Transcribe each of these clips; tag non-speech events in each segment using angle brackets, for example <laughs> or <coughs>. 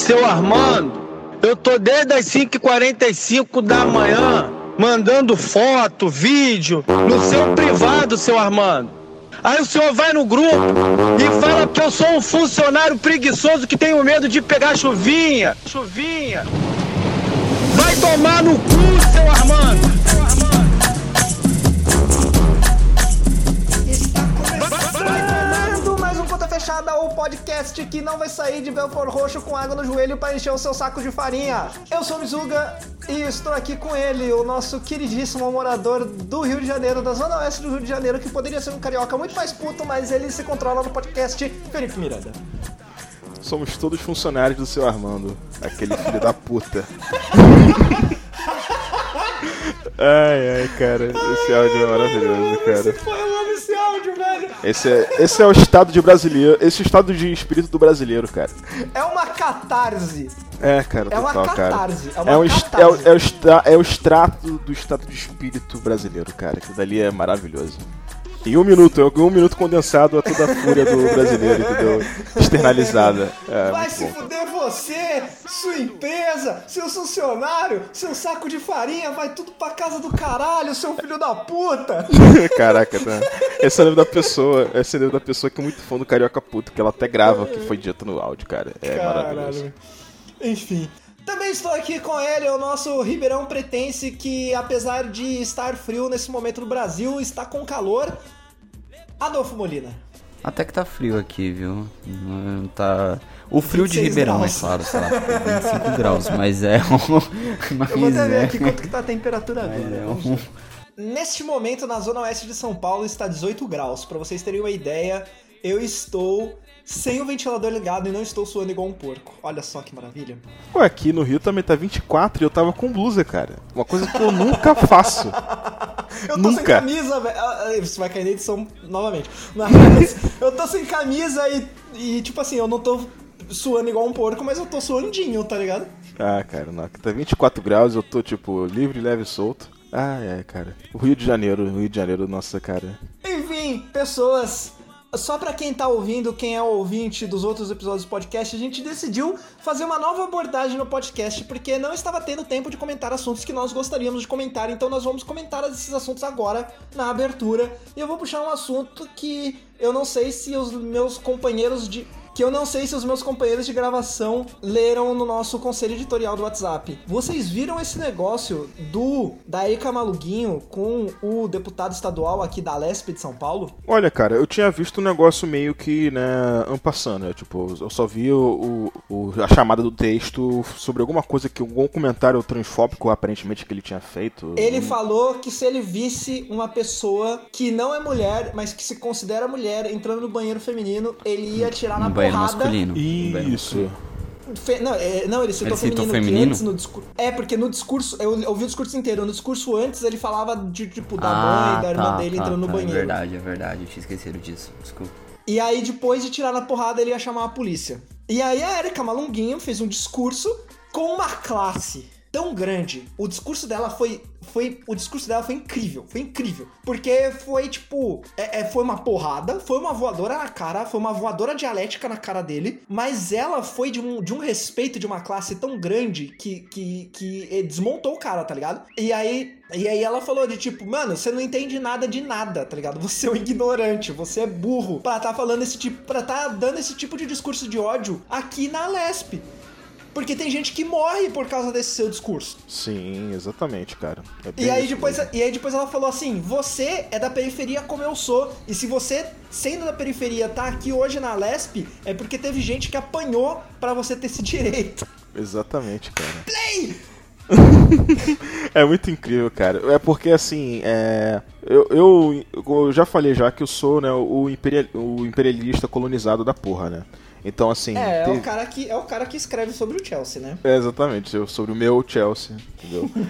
Seu Armando, eu tô desde as 5h45 da manhã mandando foto, vídeo no seu privado, seu Armando. Aí o senhor vai no grupo e fala que eu sou um funcionário preguiçoso que tenho medo de pegar chuvinha. Chuvinha. Vai tomar no cu, seu Armando. Fechada, o podcast que não vai sair de Belfort Roxo com água no joelho para encher o seu saco de farinha. Eu sou o Mizuga e estou aqui com ele, o nosso queridíssimo morador do Rio de Janeiro, da Zona Oeste do Rio de Janeiro, que poderia ser um carioca muito mais puto, mas ele se controla no podcast, Felipe Miranda. Somos todos funcionários do seu Armando, aquele filho da puta. <laughs> ai, ai, cara, esse áudio é maravilhoso, cara. Velho. Esse é, esse é o estado de brasileiro, esse é o estado de espírito do brasileiro, cara. É uma catarse. É, cara, É uma total, cara. catarse, é uma É, um catarse. é, o- é o é o extrato do estado de espírito brasileiro, cara. Que dali é maravilhoso. Em um minuto, um minuto condensado a toda a fúria do brasileiro, entendeu? Externalizada. É, Vai se bom. fuder você, sua empresa, seu funcionário, seu saco de farinha, vai tudo pra casa do caralho, seu filho da puta. <laughs> Caraca, tá. Esse é o nome da pessoa. Esse é o nome da pessoa que é muito fã do Carioca Puto, que ela até grava o que foi dito no áudio, cara. É maravilhoso. Enfim. Também estou aqui com ele, o nosso Ribeirão Pretense, que apesar de estar frio nesse momento no Brasil, está com calor. Adolfo Molina. Até que tá frio aqui, viu? Tá... O frio de 26 Ribeirão, graus. é claro, sei lá, 25 <laughs> graus, mas é um... Mas Eu vou até ver é... aqui quanto que tá a temperatura agora. é um... Neste momento, na zona oeste de São Paulo, está 18 graus. Pra vocês terem uma ideia, eu estou sem o ventilador ligado e não estou suando igual um porco. Olha só que maravilha. Pô, aqui no Rio também tá 24 e eu tava com blusa, cara. Uma coisa que eu nunca faço. <laughs> Eu tô sem Nunca. camisa, velho. Ah, ah, Isso vai cair na edição novamente. Mas <laughs> eu tô sem camisa e, e, tipo assim, eu não tô suando igual um porco, mas eu tô suandinho, tá ligado? Ah, cara, não. Aqui tá 24 graus, eu tô, tipo, livre, leve e solto. Ai, ai, cara. O Rio de Janeiro, o Rio de Janeiro, nossa, cara. Enfim, pessoas. Só pra quem tá ouvindo, quem é ouvinte dos outros episódios do podcast, a gente decidiu fazer uma nova abordagem no podcast, porque não estava tendo tempo de comentar assuntos que nós gostaríamos de comentar, então nós vamos comentar esses assuntos agora na abertura. E eu vou puxar um assunto que eu não sei se os meus companheiros de. Que eu não sei se os meus companheiros de gravação leram no nosso conselho editorial do WhatsApp. Vocês viram esse negócio do da Erika Maluguinho com o deputado estadual aqui da Lesp de São Paulo? Olha, cara, eu tinha visto um negócio meio que, né, ampassando, né? Tipo, eu só vi o, o- a chamada do texto sobre alguma coisa que, algum comentário transfóbico, aparentemente, que ele tinha feito. Ele falou que se ele visse uma pessoa que não é mulher, mas que se considera mulher entrando no banheiro feminino, ele ia tirar na banheiro masculino. Isso. Fe- Não, é- não, ele citou Ele citou feminino, feminino? que antes no discurso. É, porque no discurso, eu ouvi o discurso inteiro. No discurso antes ele falava de, tipo, da mãe, da irmã tá, dele tá, entrando no tá, banheiro. É verdade, é verdade, eu tinha esquecido disso, desculpa. E aí, depois de tirar na porrada, ele ia chamar a polícia. E aí a Erika Malunguinho fez um discurso com uma classe tão grande. O discurso dela foi. foi o discurso dela foi incrível. Foi incrível. Porque foi tipo. é- é, foi uma porrada, foi uma voadora na cara, foi uma voadora dialética na cara dele. Mas ela foi de um, de um respeito de uma classe tão grande que, que, que desmontou o cara, tá ligado? E aí. E aí ela falou de tipo, mano, você não entende nada de nada, tá ligado? Você é um ignorante, você é burro pra tá falando esse tipo, pra tá dando esse tipo de discurso de ódio aqui na Lesp. Porque tem gente que morre por causa desse seu discurso. Sim, exatamente, cara. É E aí, depois, mesmo. e aí depois ela falou assim: você é da periferia como eu sou. E se você, sendo da periferia, tá aqui hoje na Lesp, é porque teve gente que apanhou pra você ter esse direito. Exatamente, cara. Play! <laughs> É muito incrível, cara. É porque assim, é... Eu, eu, eu já falei já que eu sou né, o, imperial, o imperialista colonizado da porra, né? Então assim. É, é teve- o, cara que, é o cara que escreve sobre o Chelsea, né? É, exatamente, sobre o meu Chelsea, entendeu? <laughs>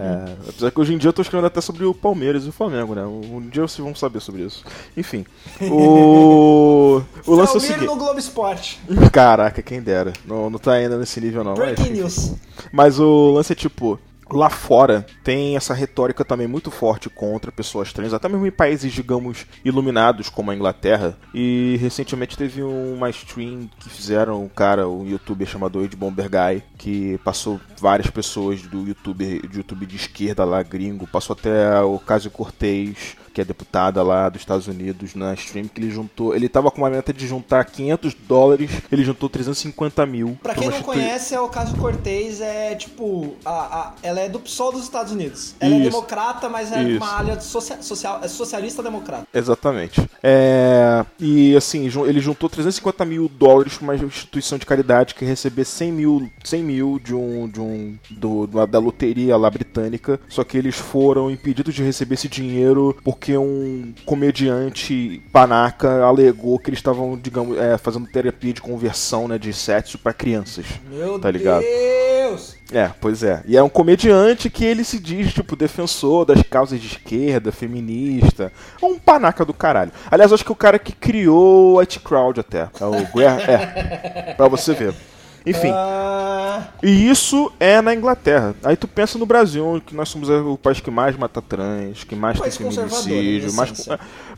É, apesar que hoje em dia eu tô escrevendo até sobre o Palmeiras e o Flamengo, né? Um dia vocês vão saber sobre isso. Enfim. O. <laughs> O lance é o seguinte. no Globo Esporte. Caraca, quem dera. Não, não tá ainda nesse nível não. mas, Breaking enfim. news. Mas o lance é tipo. Lá fora tem essa retórica também muito forte contra pessoas trans, até mesmo em países, digamos, iluminados como a Inglaterra. E recentemente teve uma stream que fizeram um cara, um youtuber chamado Ed Bomber Guy, que passou várias pessoas do YouTube, de YouTube de esquerda lá, gringo, passou até o Caso Cortez, que é deputada lá dos Estados Unidos na stream, que ele juntou. Ele tava com uma meta de juntar 500 dólares, ele juntou 350 mil. Pra quem não conhece, é o caso Cortez, é tipo. A, a, ela é do PSOL dos Estados Unidos. Ela é Isso. é democrata, mas é Isso. uma área social, social, é socialista democrata. Exatamente. É, e assim, ele juntou 350 mil dólares pra uma instituição de caridade que receber 100 mil, 100 mil de um. De um do, da loteria lá britânica. Só que eles foram impedidos de receber esse dinheiro por porque um comediante panaca alegou que eles estavam, digamos, é, fazendo terapia de conversão, né, de sexo para crianças. Meu tá ligado? Deus! É, pois é. E é um comediante que ele se diz, tipo, defensor das causas de esquerda, feminista. Um panaca do caralho. Aliás, acho que o cara que criou o It Crowd até. É o Guerra. É. Pra você ver. Enfim. Uh... E isso é na Inglaterra. Aí tu pensa no Brasil, que nós somos o país que mais mata trans, que mais tem feminicídio, mais.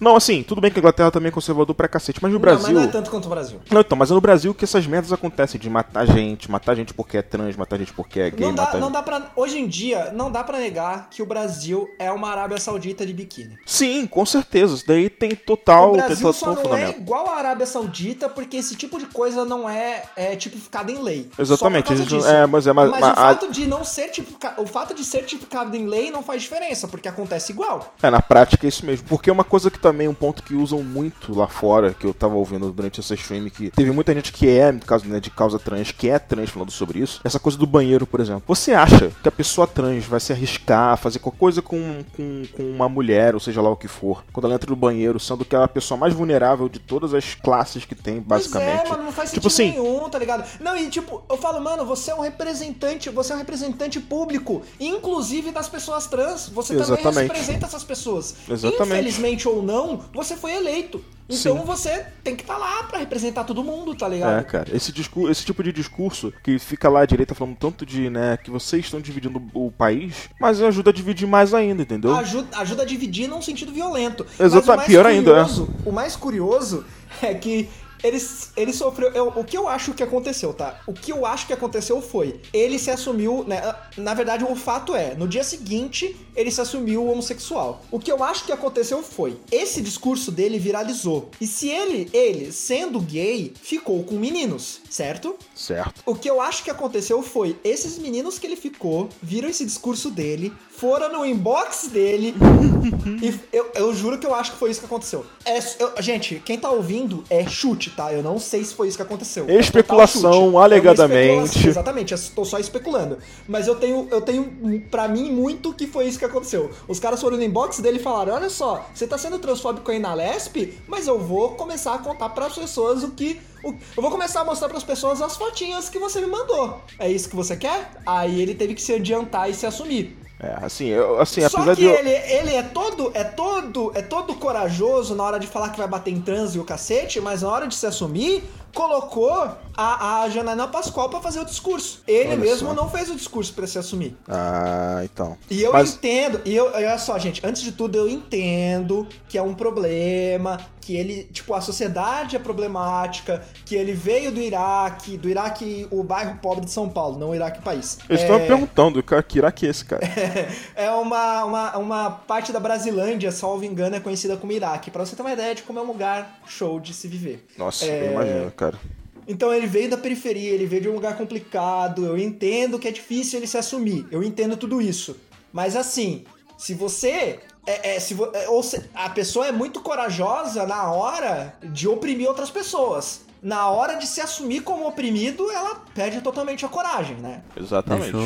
Não, assim, tudo bem que a Inglaterra também é conservador pra cacete, mas no não, Brasil. Mas não é tanto quanto o Brasil. Não, então, mas é no Brasil que essas merdas acontecem de matar gente, matar gente porque é trans, matar gente porque é gay. Não dá, não gente... dá pra. Hoje em dia, não dá pra negar que o Brasil é uma Arábia Saudita de biquíni. Sim, com certeza. Isso daí tem total. O Brasil só não é igual a Arábia Saudita porque esse tipo de coisa não é, é tipificado em lei. Exatamente. é, mas é, mas, mas, mas o fato de não ser tipificado, o fato de ser tipificado em lei não faz diferença, porque acontece igual. É, na prática é isso mesmo. Porque é uma coisa que também, um ponto que usam muito lá fora, que eu tava ouvindo durante essa stream, que teve muita gente que é, no caso né, de causa trans, que é trans falando sobre isso. Essa coisa do banheiro, por exemplo. Você acha que a pessoa trans vai se arriscar a fazer qualquer coisa com, com, com uma mulher, ou seja lá o que for, quando ela entra no banheiro, sendo que ela é a pessoa mais vulnerável de todas as classes que tem, basicamente. Pois é, mano, não faz tipo sentido assim, nenhum, tá ligado? Não, e tipo, eu falo, mano, você é um representante, você é um representante público, inclusive das pessoas trans. Você Exatamente. também representa essas pessoas. Exatamente. Infelizmente ou não, você foi eleito. Então Sim. você tem que estar tá lá para representar todo mundo, tá ligado? É, cara. Esse, discurso, esse tipo de discurso que fica lá à direita falando tanto de, né, que vocês estão dividindo o país, mas ajuda a dividir mais ainda, entendeu? Ajuda, ajuda a dividir num sentido violento. Exato, pior curioso, ainda, é. O mais curioso é que ele, ele sofreu. Eu, o que eu acho que aconteceu, tá? O que eu acho que aconteceu foi. Ele se assumiu. Né, na verdade, o fato é, no dia seguinte, ele se assumiu homossexual. O que eu acho que aconteceu foi. Esse discurso dele viralizou. E se ele, ele, sendo gay, ficou com meninos, certo? Certo. O que eu acho que aconteceu foi. Esses meninos que ele ficou viram esse discurso dele, foram no inbox dele. <laughs> e eu, eu juro que eu acho que foi isso que aconteceu. É, eu, gente, quem tá ouvindo é chute, tá? Eu não sei se foi isso que aconteceu. É especulação, é alegadamente. Especulação, exatamente, estou só especulando. Mas eu tenho, eu tenho para mim muito que foi isso que aconteceu. Os caras foram no inbox dele e falaram: Olha só, você tá sendo transfóbico aí na Lesp, mas eu vou começar a contar para as pessoas o que. O, eu vou começar a mostrar para as pessoas as fotinhas que você me mandou. É isso que você quer? Aí ele teve que se adiantar e se assumir. É, assim, eu, assim, Só apesar que de. Ele, ele é todo, é todo, é todo corajoso na hora de falar que vai bater em trans e o cacete, mas na hora de se assumir, colocou a, a Janaina Pascoal para fazer o discurso. Ele olha mesmo só. não fez o discurso para se assumir. Ah, então. E eu Mas... entendo, e eu, olha só, gente, antes de tudo eu entendo que é um problema, que ele, tipo, a sociedade é problemática, que ele veio do Iraque, do Iraque, o bairro pobre de São Paulo, não o Iraque país. Eu é... me perguntando, que Iraque é esse, cara? <laughs> é uma, uma, uma parte da Brasilândia, salvo engano, é conhecida como Iraque, para você ter uma ideia de como é um lugar show de se viver. Nossa, é... eu imagino, cara cara. Então ele veio da periferia, ele veio de um lugar complicado. Eu entendo que é difícil ele se assumir. Eu entendo tudo isso. Mas assim, se você. É, é, se, é, ou se, a pessoa é muito corajosa na hora de oprimir outras pessoas. Na hora de se assumir como oprimido, ela perde totalmente a coragem, né? Exatamente.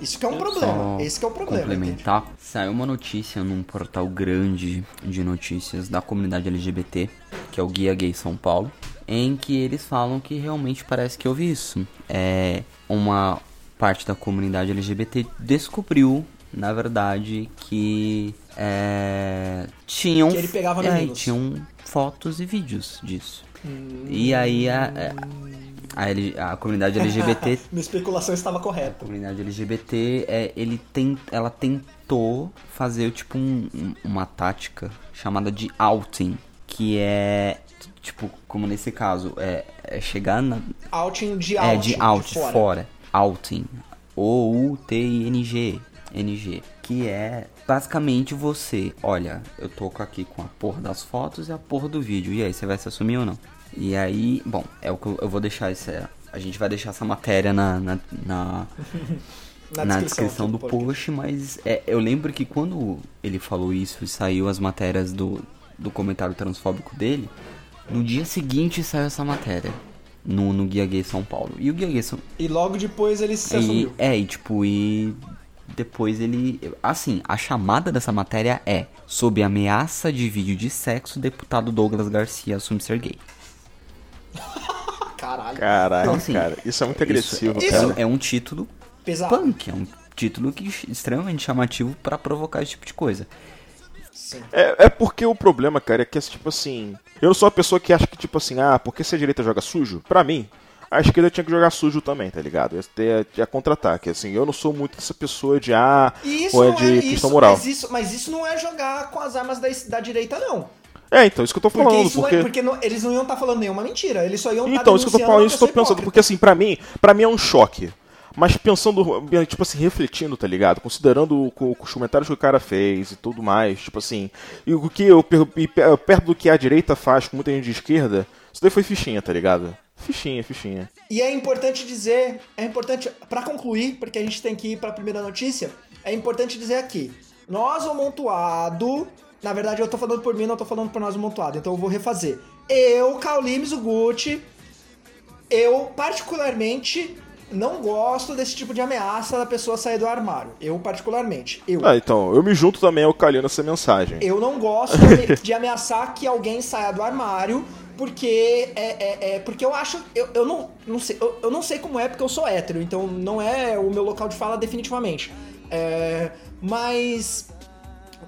Isso que é um problema. Esse que é o problema. Complementar. Entende? Saiu uma notícia num portal grande de notícias da comunidade LGBT, que é o Guia Gay São Paulo em que eles falam que realmente parece que houve isso. É uma parte da comunidade LGBT descobriu, na verdade, que é, tinham. Que ele pegava é, tinham fotos e vídeos disso. E aí a, a, L- a comunidade LGBT <laughs> Minha especulação estava correta. comunidade LGBT, é, ele tem, ela tentou fazer tipo um- uma tática chamada de outing, que é tipo como nesse caso é, é chegar na Outing de é out. de out fora. fora. outing, o U T I N G, NG, que é basicamente você, olha, eu tô aqui com a porra das fotos e a porra do vídeo. E aí, você vai se assumir ou não? E aí, bom, é o que eu, eu vou deixar isso, a gente vai deixar essa matéria na, na, na, <laughs> Na, na descrição, descrição do post, mas é, eu lembro que quando ele falou isso e saiu as matérias do, do comentário transfóbico dele, no dia seguinte saiu essa matéria no, no Guia Gay São Paulo. E o Guia Gay São E logo depois ele se e, assumiu. É, e tipo, e depois ele. Assim, a chamada dessa matéria é: Sob ameaça de vídeo de sexo, deputado Douglas Garcia assume ser gay. <laughs> Caralho. Caralho, Então, assim, cara. Isso é muito agressivo, Isso- cara. É, é um título Pesado. punk, é um título que, extremamente chamativo pra provocar esse tipo de coisa. Sim. É, é porque o problema, cara, é que, tipo assim. Eu não sou uma pessoa que acha que, tipo assim, ah, porque se a direita joga sujo? Pra mim, a esquerda tinha que jogar sujo também, tá ligado? Ia ter ia contra-ataque. Assim, eu não sou muito essa pessoa de, ah, isso ou é não de é questão isso, moral. Mas isso, mas isso não é jogar com as armas da, da direita, não. É, então, isso que eu tô Porque, falando, isso porque. Não é, porque não- eles não iam estar falando nenhuma mentira. Eles só iam estar Então, isso que eu tô falando, isso que eu tô pensando, hipócrita. porque assim, pra mim, para mim é um choque. Mas pensando, tipo assim, refletindo, tá ligado? Considerando os comentários que o cara fez e tudo mais, tipo assim, e o que eu, e pe- perto do que a direita faz com muita gente de esquerda, isso daí foi fichinha, tá ligado? Fichinha, fichinha. E é importante dizer, é importante, pra concluir, porque a gente tem que ir pra primeira notícia, é importante dizer aqui, nós, o Montuado, na verdade eu tô falando por mim, não tô falando por nós, o Montuado, então eu vou refazer. Eu, Kaulimes, o Gucci, eu particularmente não gosto desse tipo de ameaça da pessoa sair do armário. Eu, particularmente. Eu. Ah, então, eu me junto também ao Calhando essa mensagem. Eu não gosto <laughs> de ameaçar que alguém saia do armário, porque é, é- é- porque eu acho. Eu, eu não, não sei, eu, eu não sei como é, porque eu sou hétero, então não é o meu local de fala definitivamente. É, mas.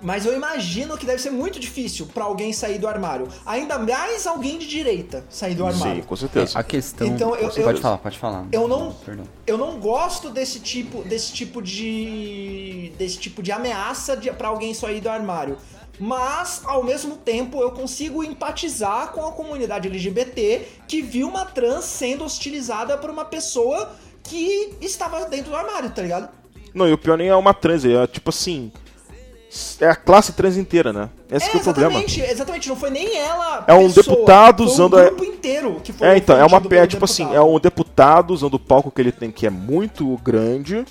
Mas eu imagino que deve ser muito difícil pra alguém sair do armário. Ainda mais alguém de direita sair do armário. Sim, com certeza. A questão. Então, eu- eu- pode falar, pode falar. Eu não, Perdão. eu não gosto desse tipo, desse tipo de, desse tipo de ameaça de, para alguém sair do armário. Mas, ao mesmo tempo, eu consigo empatizar com a comunidade LGBT que viu uma trans sendo hostilizada por uma pessoa que estava dentro do armário, tá ligado? Não, e o pior nem é uma trans, é tipo assim. É a classe trans inteira, né? Esse que é o problema. exatamente, não foi nem ela. É um pessoa, deputado usando um a- grupo inteiro que foi É, então, é uma é, pelo tipo assim, é deputado. um deputado usando o palco que ele tem, que é muito grande,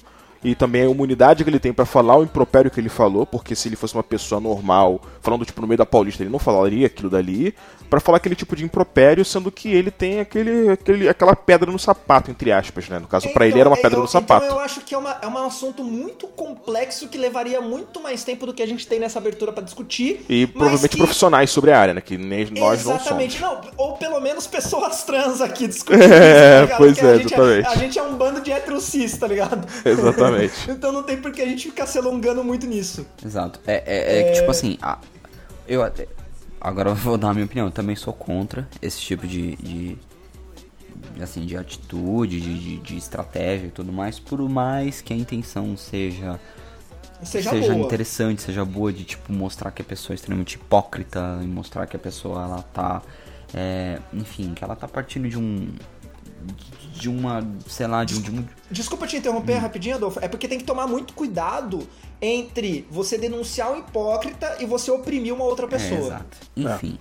e também a imunidade que ele tem pra falar o impropério que ele falou, porque se ele fosse uma pessoa normal, falando tipo no meio da Paulista, ele não falaria aquilo dali, pra falar aquele tipo de impropério, sendo que ele tem aquele, aquele aquela pedra no sapato, entre aspas, né? No caso, pra ele era uma Então, pedra eu- no sapato. Então eu acho que é, uma, é um assunto muito complexo que levaria muito mais tempo do que a gente tem nessa abertura pra discutir. E provavelmente que- profissionais sobre a área, né? Que nem nós não somos. Exatamente, não, ou pelo menos pessoas trans aqui <laughs> discutindo É, isso, tá ligado? pois é, a gente exatamente. A gente é um bando de heterocis, tá ligado? <laughs> Exatamente. <laughs> então não tem por que a gente ficar se alongando muito nisso. Exato. É, é, é que, tipo assim, a- eu até. Agora eu vou dar a minha opinião. Eu também sou contra esse tipo de. de assim, de atitude, de, de, de estratégia e tudo mais. Por mais que a intenção seja. Seja, boa. interessante, seja boa de tipo mostrar que a pessoa é extremamente hipócrita e mostrar que a pessoa ela tá é, enfim, que ela tá partindo de um de uma, sei lá, de um, de um Desculpa te Hum. interromper rapidinho, Adolfo. É porque tem que tomar muito cuidado entre você denunciar um hipócrita e você oprimir uma outra é, pessoa. exato. Enfim.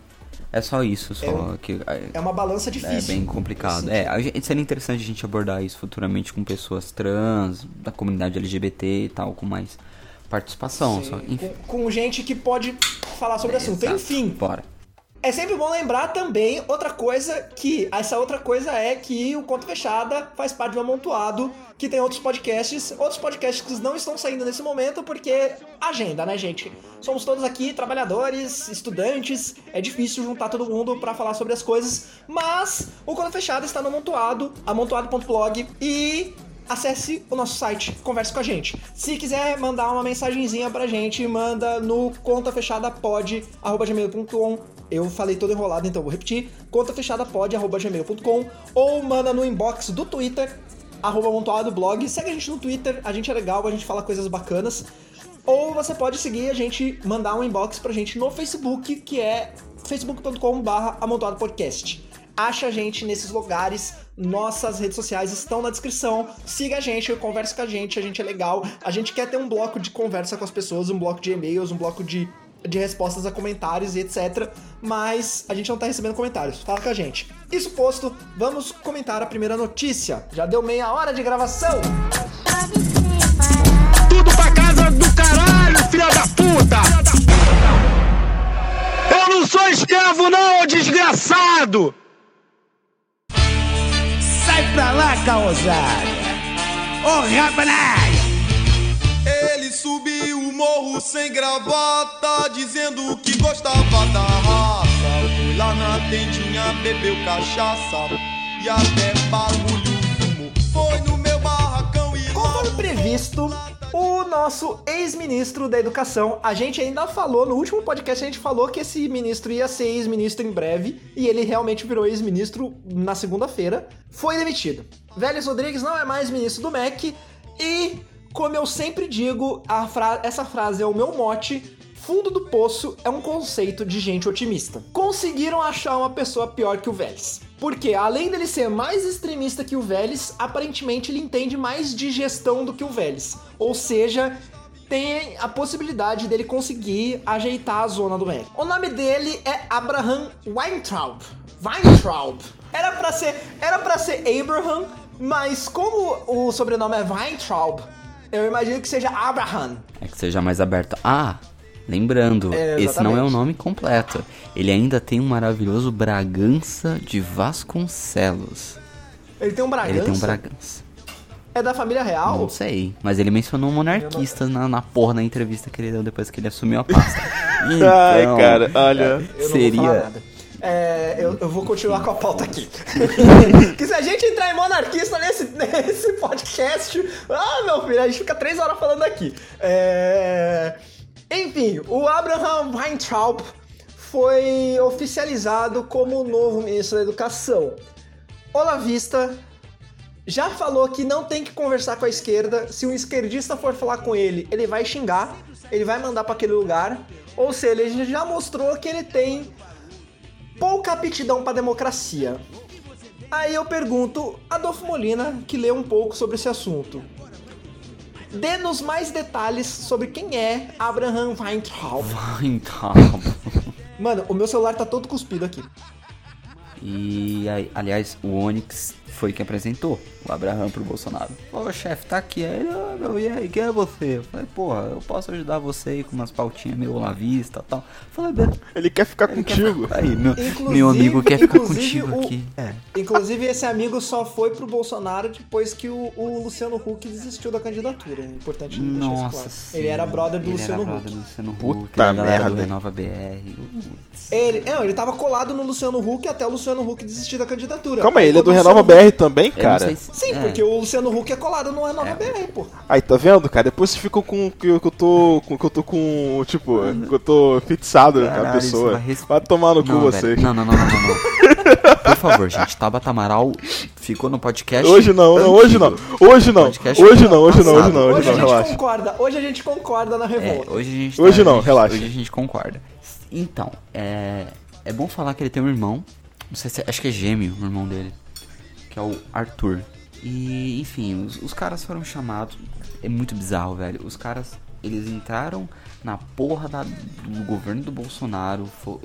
É só isso, só que é, É uma balança é difícil. bem complicado. É, a gente, seria interessante a gente abordar isso futuramente com pessoas trans, da comunidade LGBT e tal, com mais participação. Sim, Só, enfim. com, com gente que pode falar sobre o assunto. Exato. Enfim, Bora. É sempre bom lembrar também outra coisa que essa outra coisa é que o Conta Fechada faz parte do Amontoado, que tem outros podcasts, outros podcasts que não estão saindo nesse momento porque agenda, né, gente? Somos todos aqui trabalhadores, estudantes, é difícil juntar todo mundo pra falar sobre as coisas, mas o Conta Fechada está no Amontoado, amontoado.blog e acesse o nosso site, converse com a gente. Se quiser mandar uma mensagenzinha pra gente, manda no contafechadapod.gmail.com eu falei todo enrolado, então vou repetir. contafechadapod.gmail.com ou manda no inbox do Twitter, arroba amontoado blog. Segue a gente no Twitter, a gente é legal, a gente fala coisas bacanas. Ou você pode seguir a gente, mandar um inbox pra gente no Facebook, que é facebook.com.br amontoado podcast. Acha a gente nesses lugares, nossas redes sociais estão na descrição. Siga a gente, converse com a gente, a gente é legal. A gente quer ter um bloco de conversa com as pessoas, um bloco de e-mails, um bloco de, de respostas a comentários e etc. Mas a gente não tá recebendo comentários. Fala com a gente. Isso posto, vamos comentar a primeira notícia. Já deu meia hora de gravação. Tudo pra casa do caralho, filha da puta! Eu não sou escravo, não, desgraçado! Sai pra lá, caosária! Ô, rabanai! Ele subiu o morro sem gravata, dizendo que gostava da raça. Foi lá na tendinha, bebeu cachaça e até bagulho fumou. Foi no meu barracão e Conforme previsto, o nosso ex-ministro da Educação, a gente ainda falou, no último podcast a gente falou que esse ministro ia ser ex-ministro em breve, e ele realmente virou ex-ministro na segunda-feira, foi demitido. Vélez Rodrigues não é mais ministro do MEC, e, como eu sempre digo, fra- essa frase é o meu mote, fundo do poço é um conceito de gente otimista. Conseguiram achar uma pessoa pior que o Vélez. Porque, além dele ser mais extremista que o Vélez, aparentemente ele entende mais de gestão do que o Vélez. Ou seja, tem a possibilidade dele conseguir ajeitar a zona do MEC. O nome dele é Abraham Weintraub. Weintraub. Era pra ser, era para ser Abraham, mas como o sobrenome é Weintraub, eu imagino que seja Abraham. É que seja mais aberto. Ah, lembrando, É, esse não é o nome completo. Ele ainda tem um maravilhoso Bragança de Vasconcelos. Ele tem um Bragança. Ele tem um Bragança. É da família real? Não sei, mas ele mencionou monarquistas na, na porra na entrevista que ele deu depois que ele assumiu a pasta. <laughs> Ai, Então, cara, olha. Eu não vou falar seria nada. É, eu, eu vou continuar com a pauta aqui. <laughs> que se a gente entrar em monarquista nesse, nesse podcast, ah, meu filho, a gente fica três horas falando aqui. É, enfim, o Abraham Weintraub foi oficializado como o novo ministro da Educação. Olavista já falou que não tem que conversar com a esquerda. Se um esquerdista for falar com ele, ele vai xingar, ele vai mandar para aquele lugar. Ou seja, ele já mostrou que ele tem pouca aptidão para democracia. Aí eu pergunto, Adolfo Molina, que lê um pouco sobre esse assunto. Dê-nos mais detalhes sobre quem é Abraham Weintraub. Então. Mano, o meu celular tá todo cuspido aqui. E aliás, o Onyx foi quem apresentou o Abraham pro Bolsonaro. Ô chefe, tá aqui. Aí ele, ah, meu, e aí, quem é você? Eu falei, porra, eu posso ajudar você aí com umas pautinhas meio olavista e tal. Eu falei, bem, Ele quer ficar ele quer contigo. ficar- Aí, meu, Inclusive- meu amigo quer ficar contigo o- aqui. É. Inclusive, esse amigo só foi pro Bolsonaro depois que o, o Luciano Huck desistiu da candidatura. É importante deixar isso Nossa claro. senhora. Ele era brother do Ele Luciano era Huck. brother do Luciano Puta Huck, galera do merda. Renova BR. Ele, não, ele tava colado no Luciano Huck até o Luciano Huck desistir da candidatura. Calma aí, ele é do Renova Luciano BR também, não cara? se- Sim, é. porque o Luciano Huck é colado no Renova É. BR, pô. Aí, tá vendo, cara? Depois vocês ficam com que eu, que eu tô com que eu tô com, tipo, que eu tô fixado com a Caralho, pessoa. vai res- Vai tomar no cu Não, vocês. velho. Não, não, não, não, não, não. <laughs> Por favor, gente. Tabata Amaral ficou no podcast. Hoje não, não, hoje não. Hoje não. Hoje não, hoje não, hoje não, hoje Hoje a não, gente relaxa. concorda, hoje a gente concorda na É, revolta. hoje a gente Hoje não, a gente- relaxa. Hoje a gente concorda. Então, é. É bom falar que ele tem um irmão. Não sei se. Acho que é gêmeo o irmão dele. Que é o Arthur. E, enfim, os, os caras foram chamados. É muito bizarro, velho. Os caras. Eles entraram na porra da- do governo do Bolsonaro. Fo,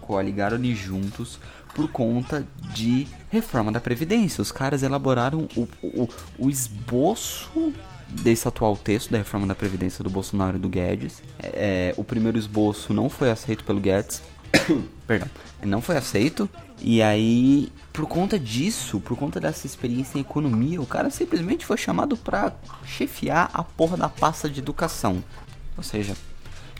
coaligaram ali juntos por conta de reforma da Previdência. Os caras elaboraram o, o, o esboço desse atual texto da reforma da Previdência do Bolsonaro e do Guedes. É, é, o primeiro esboço não foi aceito pelo Guedes. <coughs> Perdão. Não foi aceito. E aí, por conta disso, por conta dessa experiência em economia, o cara simplesmente foi chamado pra chefiar a porra da pasta de educação. Ou seja,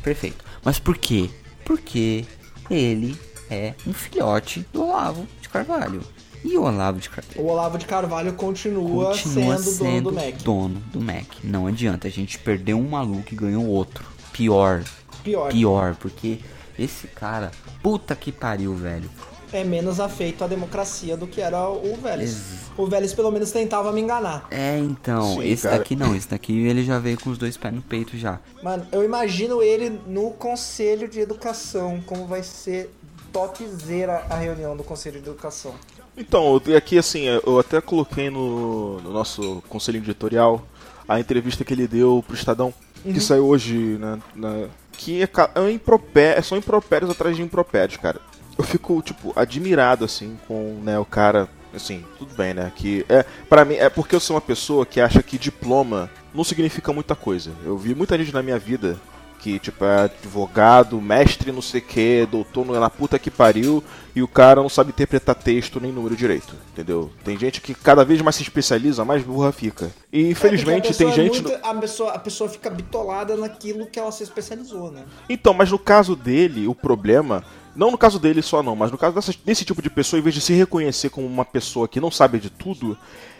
perfeito. Mas por quê? Porque ele é um filhote do Olavo de Carvalho. E o Olavo de Carvalho? O Olavo de Carvalho continua, Continua sendo, sendo dono do Mac. dono do Mac. Não adianta, a gente perdeu um maluco e ganhou outro. Pior, Pior. pior, porque esse cara, puta que pariu, velho. É menos afeito à democracia do que era o Vélez. Ex- O Vélez pelo menos tentava me enganar. É, então, Sim, esse cara. daqui não, esse daqui ele já veio com os dois pés no peito já. Mano, eu imagino ele no Conselho de Educação, como vai ser topzera a reunião do Conselho de Educação. Então, aqui assim, eu até coloquei no, no nosso conselho editorial a entrevista que ele deu pro Estadão, que saiu hoje, né? na- que é, é um impropé- são impropérios atrás de impropérios, cara. Eu fico, tipo, admirado, assim, com né, o cara. Assim, tudo bem, né? Que é, para mim, é porque eu sou uma pessoa que acha que diploma não significa muita coisa. Eu vi muita gente na minha vida que, tipo, é advogado, mestre não sei o que, doutor não é na puta que pariu, e o cara não sabe interpretar texto nem número direito, entendeu? Tem gente que cada vez mais se especializa, mais burra fica. E infelizmente É, porque a tem pessoa é gente. muito- a, pessoa, a pessoa fica bitolada naquilo que ela se especializou, né? Então, mas no caso dele, o problema. Não no caso dele só não, mas no caso dessa- desse tipo de pessoa, em vez de se reconhecer como uma pessoa que não sabe de tudo,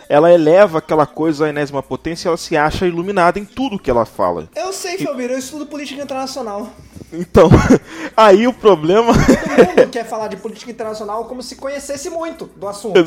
ela eleva aquela coisa à enésima potência e ela se acha iluminada em tudo que ela fala. Eu sei, Felmiro, eu estudo política internacional. Então, <laughs> aí o problema. Todo <laughs> mundo quer falar de política internacional como se conhecesse muito do assunto.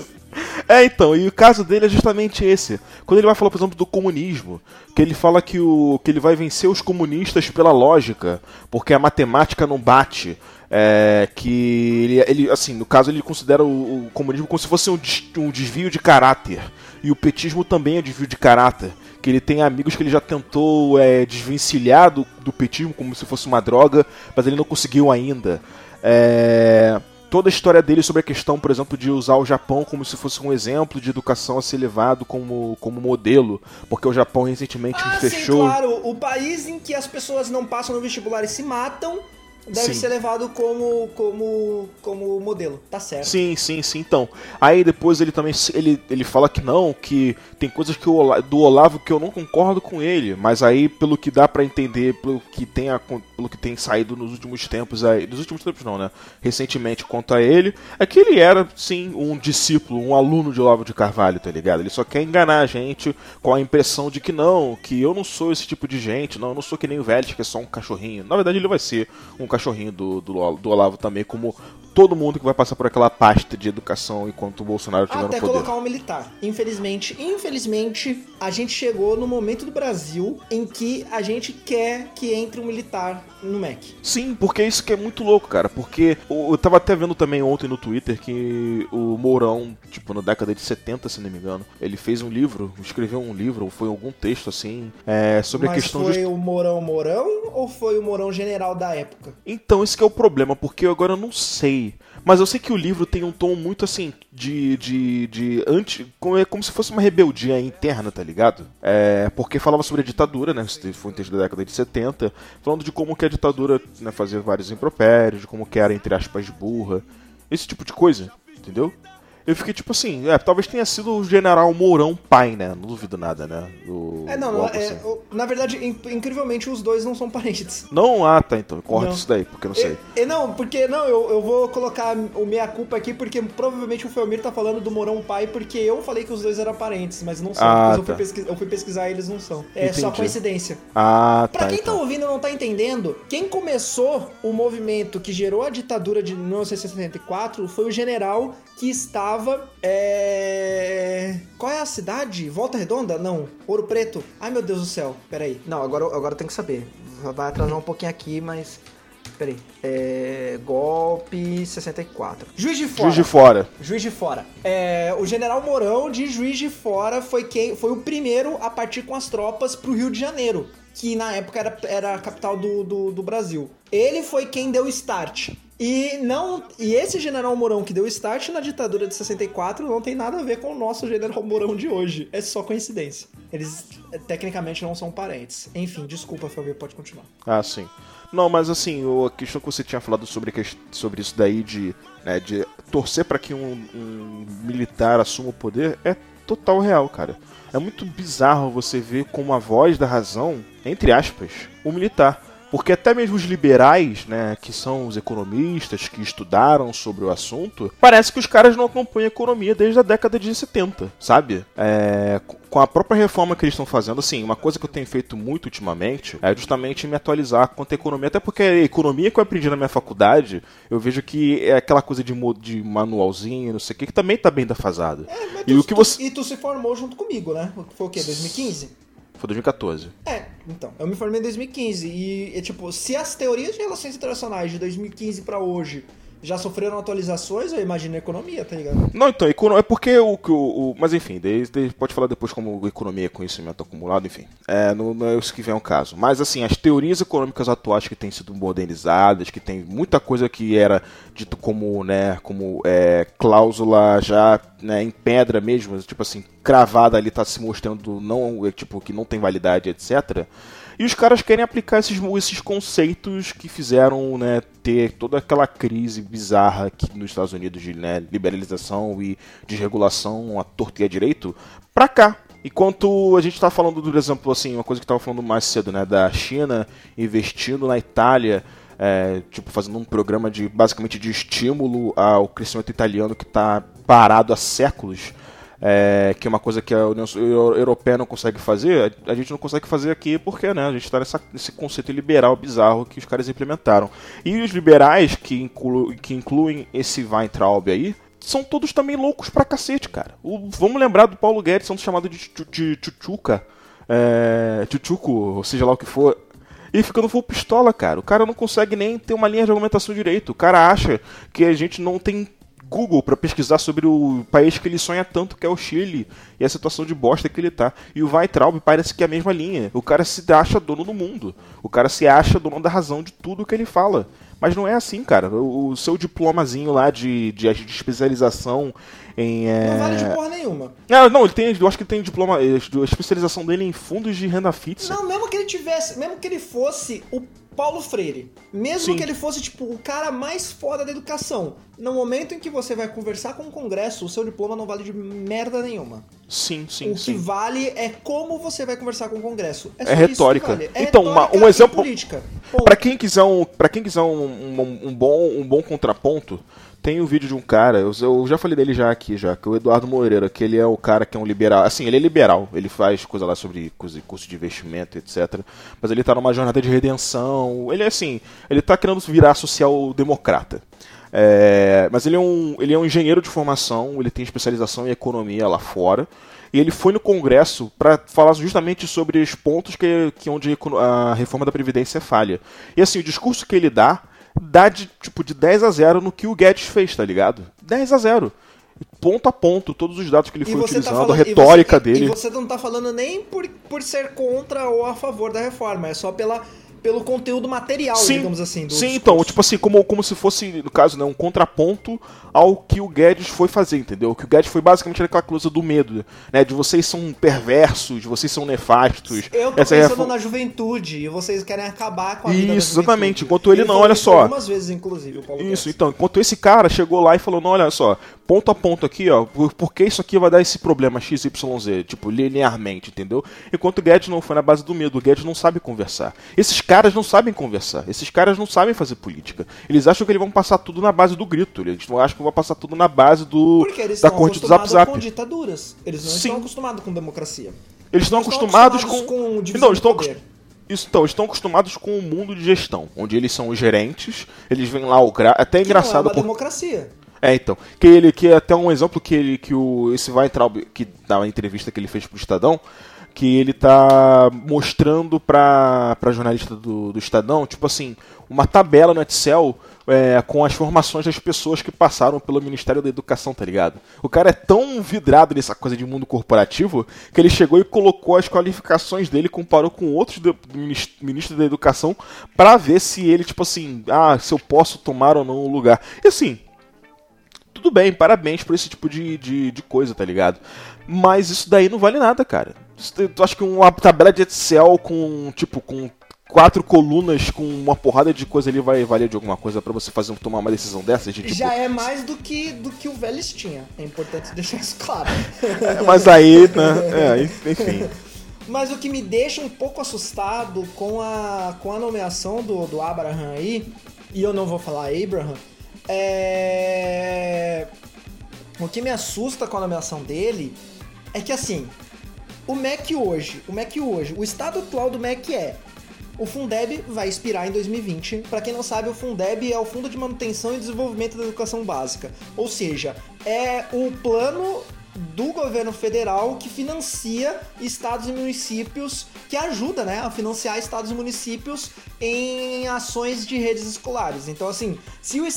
É, então, e o caso dele é justamente esse. Quando ele vai falar, por exemplo, do comunismo, que ele fala que, o, que ele vai vencer os comunistas pela lógica, porque a matemática não bate. É, que ele, ele, assim, no caso, ele considera o, o comunismo como se fosse um, des- um desvio de caráter. E o petismo também é desvio de caráter. Que ele tem amigos que ele já tentou é, desvencilhar do, do petismo como se fosse uma droga, mas ele não conseguiu ainda. É, toda a história dele sobre a questão, por exemplo, de usar o Japão como se fosse um exemplo de educação a ser levado como, como modelo, porque o Japão recentemente Ah, sim, fechou. claro. O país em que as pessoas não passam no vestibular e se matam deve Sim. ser levado como, como, como modelo. Tá certo. Sim, sim, sim. Então, aí depois ele também ele, ele fala que não, que tem coisas que o do Olavo que eu não concordo com ele, mas aí pelo que dá pra entender, pelo que tem a- pelo que tem saído nos últimos tempos aí, nos últimos tempos não, né? Recentemente contra ele, é que ele era sim um discípulo, um aluno de Olavo de Carvalho, tá ligado? Ele só quer enganar a gente com a impressão de que não, que eu não sou esse tipo de gente, não, eu não sou que nem o Vélez, que é só um cachorrinho. Na verdade, ele vai ser um cachorrinho do, do, do Olavo também, como todo mundo que vai passar por aquela pasta de educação enquanto o Bolsonaro estiver Até no poder. colocar um militar. Infelizmente, infelizmente, a gente chegou no momento do Brasil em que a gente quer que entre um militar no MEC. Sim, porque isso que é muito louco, cara. Porque eu tava até vendo também ontem no Twitter que o Mourão, tipo, na década de 70, se não me engano, ele fez um livro, escreveu um livro, ou foi algum texto assim, é, sobre Mas a questão foi de. o Mourão Mourão ou foi o Mourão general da época? Então, esse que é o problema, porque eu agora não sei. Mas eu sei que o livro tem um tom muito assim, de. de. de anti. como- É como se fosse uma rebeldia interna, tá ligado? É. Porque falava sobre a ditadura, né? Foi um texto da década de 70, falando de como que a ditadura né, fazia vários impropérios, de como que era, entre aspas, burra. Esse tipo de coisa, entendeu? Eu fiquei tipo assim, é, talvez tenha sido o general Mourão pai, né? Não duvido nada, né? Do, É, não, é, assim. na verdade, in- incrivelmente, os dois não são parentes. Não, ah, tá, então. Corta Não. isso daí, porque eu não sei. E, e não, porque não, eu, eu vou colocar o meia culpa aqui, porque provavelmente o Felmir tá falando do Mourão pai, porque eu falei que os dois eram parentes, mas não são. Ah, Depois eu, fui tá. pesquisar, eu fui pesquisar e eles não são. É só Entendi. coincidência. Ah, Pra tá. quem então. tá ouvindo e não tá entendendo, quem começou o movimento que gerou a ditadura de 1964 foi o general que estava. É... Qual é a cidade? Volta Redonda? Não. Ouro Preto? Ai meu Deus do céu. Peraí. Não, agora, agora eu tenho que saber. Vai atrasar um pouquinho aqui, mas. Peraí. É... Golpe 64. Juiz de Fora. Juiz de fora. Juiz de Fora. É, o General Mourão de Juiz de Fora foi quem foi o primeiro a partir com as tropas pro Rio de Janeiro, que na época era, era a capital do, do, do Brasil. Ele foi quem deu start. E não e esse General Mourão que deu start na ditadura de 64 não tem nada a ver com o nosso General Mourão de hoje. É só coincidência. Eles eh, tecnicamente não são parentes. Enfim, desculpa, Fabio, pode continuar. Ah, sim. Não, mas assim, a questão que você tinha falado sobre, sobre isso daí de, né, de torcer para que um, um militar assuma o poder é total real, cara. É muito bizarro você ver como a voz da razão, entre aspas, o militar. Porque até mesmo os liberais, né, que são os economistas que estudaram sobre o assunto, parece que os caras não acompanham a economia desde a década de 70, sabe? É, com a própria reforma que eles estão fazendo, assim, uma coisa que eu tenho feito muito ultimamente é justamente me atualizar quanto à economia, até porque a economia que eu aprendi na minha faculdade, eu vejo que é aquela coisa de, de manualzinho, não sei o que, que também tá bem defasado. É, mas E tu- o que você- e tu se formou junto comigo, né? Foi o quê? 2015? Foi 2014. É, então. Eu me formei em 2015. E, é, tipo, se as teorias de relações internacionais de 2015 pra hoje já sofreram atualizações, eu imagino a economia, tá ligado? Não, então, é porque o que o, o- Mas enfim, daí pode falar depois como economia é conhecimento acumulado, enfim. É, não, não é isso que vem ao caso. Mas assim, as teorias econômicas atuais que têm sido modernizadas, que tem muita coisa que era dito como, né, como é, cláusula já né, em pedra mesmo, tipo assim, cravada ali, tá se mostrando não, é, tipo, que não tem validade, etc. E os caras querem aplicar esses, esses conceitos que fizeram né, ter toda aquela crise bizarra aqui nos Estados Unidos de né, liberalização e desregulação à torta e à direito pra cá. Enquanto a gente está falando, por exemplo, assim, uma coisa que estava falando mais cedo, né, da China investindo na Itália, é, tipo fazendo um programa de basicamente de estímulo ao crescimento italiano que está parado há séculos é, que é uma coisa que a União Eu- Europeia não consegue fazer, a gente não consegue fazer aqui porque né, a gente está nesse conceito liberal bizarro que os caras implementaram. E os liberais que, inclu, que incluem esse Weintraub aí são todos também loucos pra cacete, cara. O- vamos lembrar do Paulo Guedes sendo chamado de, tchu- de Chuchuca, é, Chuchuco, ou seja lá o que for. E ficando full pistola, cara. O cara não consegue nem ter uma linha de argumentação direito. O cara acha que a gente não tem Google pra pesquisar sobre o país que ele sonha tanto, que é o Chile, e a situação de bosta que ele tá. E o Weintraub parece que é a mesma linha. O cara se acha dono do mundo. O cara se acha dono da razão de tudo que ele fala. Mas não é assim, cara. O, o seu diplomazinho lá de, de, de especialização em. é, Não vale de porra nenhuma. Ah, não, ele tem. Eu acho que ele tem diploma. eh, A especialização dele é em fundos de renda fixa. Não, mesmo que ele tivesse, mesmo que ele fosse o Paulo Freire, mesmo Sim. que ele fosse, tipo, o cara mais foda da educação, no momento em que você vai conversar com o Congresso, o seu diploma não vale de merda nenhuma. Sim, sim, o que sim. vale é como você vai conversar com o Congresso. É, É isso que retórica. vale. É Então, uma- retórica um e exemplo-. Pra quem quiser um, para quem quiser um, um, um bom, um bom contraponto, tem um vídeo de um cara, eu, eu já falei dele já aqui, já, que é o Eduardo Moreira, que ele é o cara que é um liberal. Assim, ele é liberal, ele faz coisa lá sobre curso de investimento, etc. Mas ele tá numa jornada de redenção. Ele é assim, ele tá querendo virar social-democrata. É, mas ele é, um, ele é um engenheiro de formação, ele tem especialização em economia lá fora. E ele foi no Congresso para falar justamente sobre os pontos que, que onde a reforma da Previdência falha. E assim, o discurso que ele dá, dá de, tipo, de 10 a 0 no que o Guedes fez, tá ligado? 10 a 0 Ponto a ponto, todos os dados que ele foi você tá utilizando, falando- a e você- retórica e- dele. E você não tá falando nem por, por ser contra ou a favor da reforma, é só pela, pelo conteúdo material, digamos assim, sim discurso. então, tipo assim, como, como se fosse, no caso, né, um contraponto ao que o Guedes foi fazer, entendeu? O que o Guedes foi basicamente aquela coisa do medo, né? De vocês são perversos, de vocês são nefastos. Eu tô Essa é pensando reforma- na juventude e vocês querem acabar com a vida da Isso, exatamente. Enquanto ele não, falou olha só. Algumas vezes, inclusive, o Paulo Isso, Guedes. então, enquanto esse cara chegou lá e falou, não, olha só, ponto a ponto aqui, ó, por, por que isso aqui vai dar esse problema XYZ, tipo, linearmente, entendeu? Enquanto o Guedes não foi na base do medo, o Guedes não sabe conversar. Esses caras não sabem conversar, esses caras não sabem fazer política. Eles acham que eles vão passar tudo na base do grito, eles não acham que vão passar tudo na base do da corte do Zap acostumados Zap. com ditaduras. Eles não Sim. estão acostumados com democracia. Eles estão Eles acostumados, acostumados com. com não, eles estão poder. acos- Isso, então, estão acostumados com o mundo de gestão, onde eles são os gerentes, eles vêm lá o gra... até é Que não é engraçado uma por- democracia. É, então. Que ele que é até um exemplo que ele que o esse Weintraub que uma entrevista que ele fez pro Estadão, que ele tá mostrando pra, pra jornalista do, do Estadão, tipo assim, uma tabela no Excel é, com as formações das pessoas que passaram pelo Ministério da Educação, tá ligado? O cara é tão vidrado nessa coisa de mundo corporativo que ele chegou e colocou as qualificações dele, comparou com outros ministros da Educação pra ver se ele, tipo assim, ah, se eu posso tomar ou não o lugar. E assim, tudo bem, parabéns por esse tipo de, de, de coisa, tá ligado? Mas isso daí não vale nada, cara. Tu acha que uma tabela de Excel com, tipo, com quatro colunas com uma porrada de coisa ali vai valer de alguma coisa pra você fazer tomar uma decisão dessas? De, tipo, Já é mais do que, do que o Vélez tinha. É importante deixar isso claro. <laughs> Mas aí, né? É, <laughs> enfim. Mas o que me deixa um pouco assustado com a, com a nomeação do, do Abraham aí, e eu não vou falar Abraham, é. O que me assusta com a nomeação dele é que assim, o MEC hoje, o MEC hoje, o estado atual do MEC é o Fundeb vai expirar em 2020. Para quem não sabe, o Fundeb é o Fundo de Manutenção e Desenvolvimento da Educação Básica. Ou seja, é o plano do governo federal que financia estados e municípios, que ajuda né, a financiar estados e municípios em ações de redes escolares. Então, assim, se o,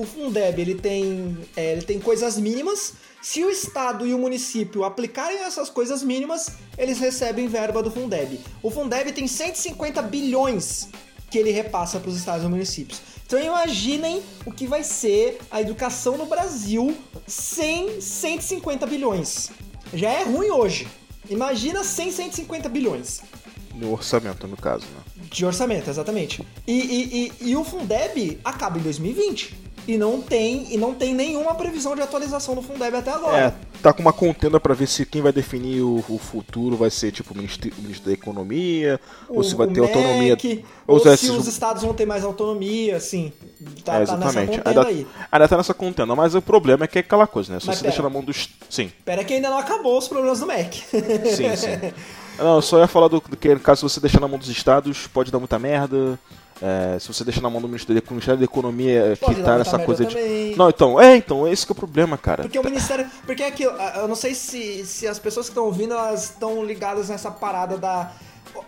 o Fundeb ele tem, é, ele tem coisas mínimas, se o estado e o município aplicarem essas coisas mínimas, eles recebem verba do Fundeb. O Fundeb tem 150 bilhões que ele repassa para os estados e municípios. Então imaginem o que vai ser a educação no Brasil sem 150 bilhões. Já é ruim hoje. Imagina sem 150 bilhões. No orçamento, no caso, né? De orçamento, exatamente. E, e, e, e o Fundeb acaba em 2020 e não tem e não tem nenhuma previsão de atualização do Fundeb até agora. É, tá com uma contenda para ver se quem vai definir o, o, futuro vai ser tipo o ministro, o ministro da Economia, o, ou se vai ter MEC, autonomia. Ou, ou se, se os estados vão ter mais autonomia, assim. Tá, é, exatamente. tá ainda, aí. Ainda tá nessa contenda, mas o problema é que é aquela coisa, né? Se Mas você pera, deixa na mão dos. Sim. Pera que ainda não acabou os problemas do MEC. Sim, sim. <laughs> Não, eu só ia falar do, do que, caso você deixar na mão dos estados, pode dar muita merda. É, se você deixa na mão do Ministério, do Ministério da Economia Pode que tá nessa coisa de. Também. Não, então, é, então, esse que é o problema, cara. Porque o Ministério. Porque é aquilo, eu não sei se, se as pessoas que estão ouvindo elas estão ligadas nessa parada da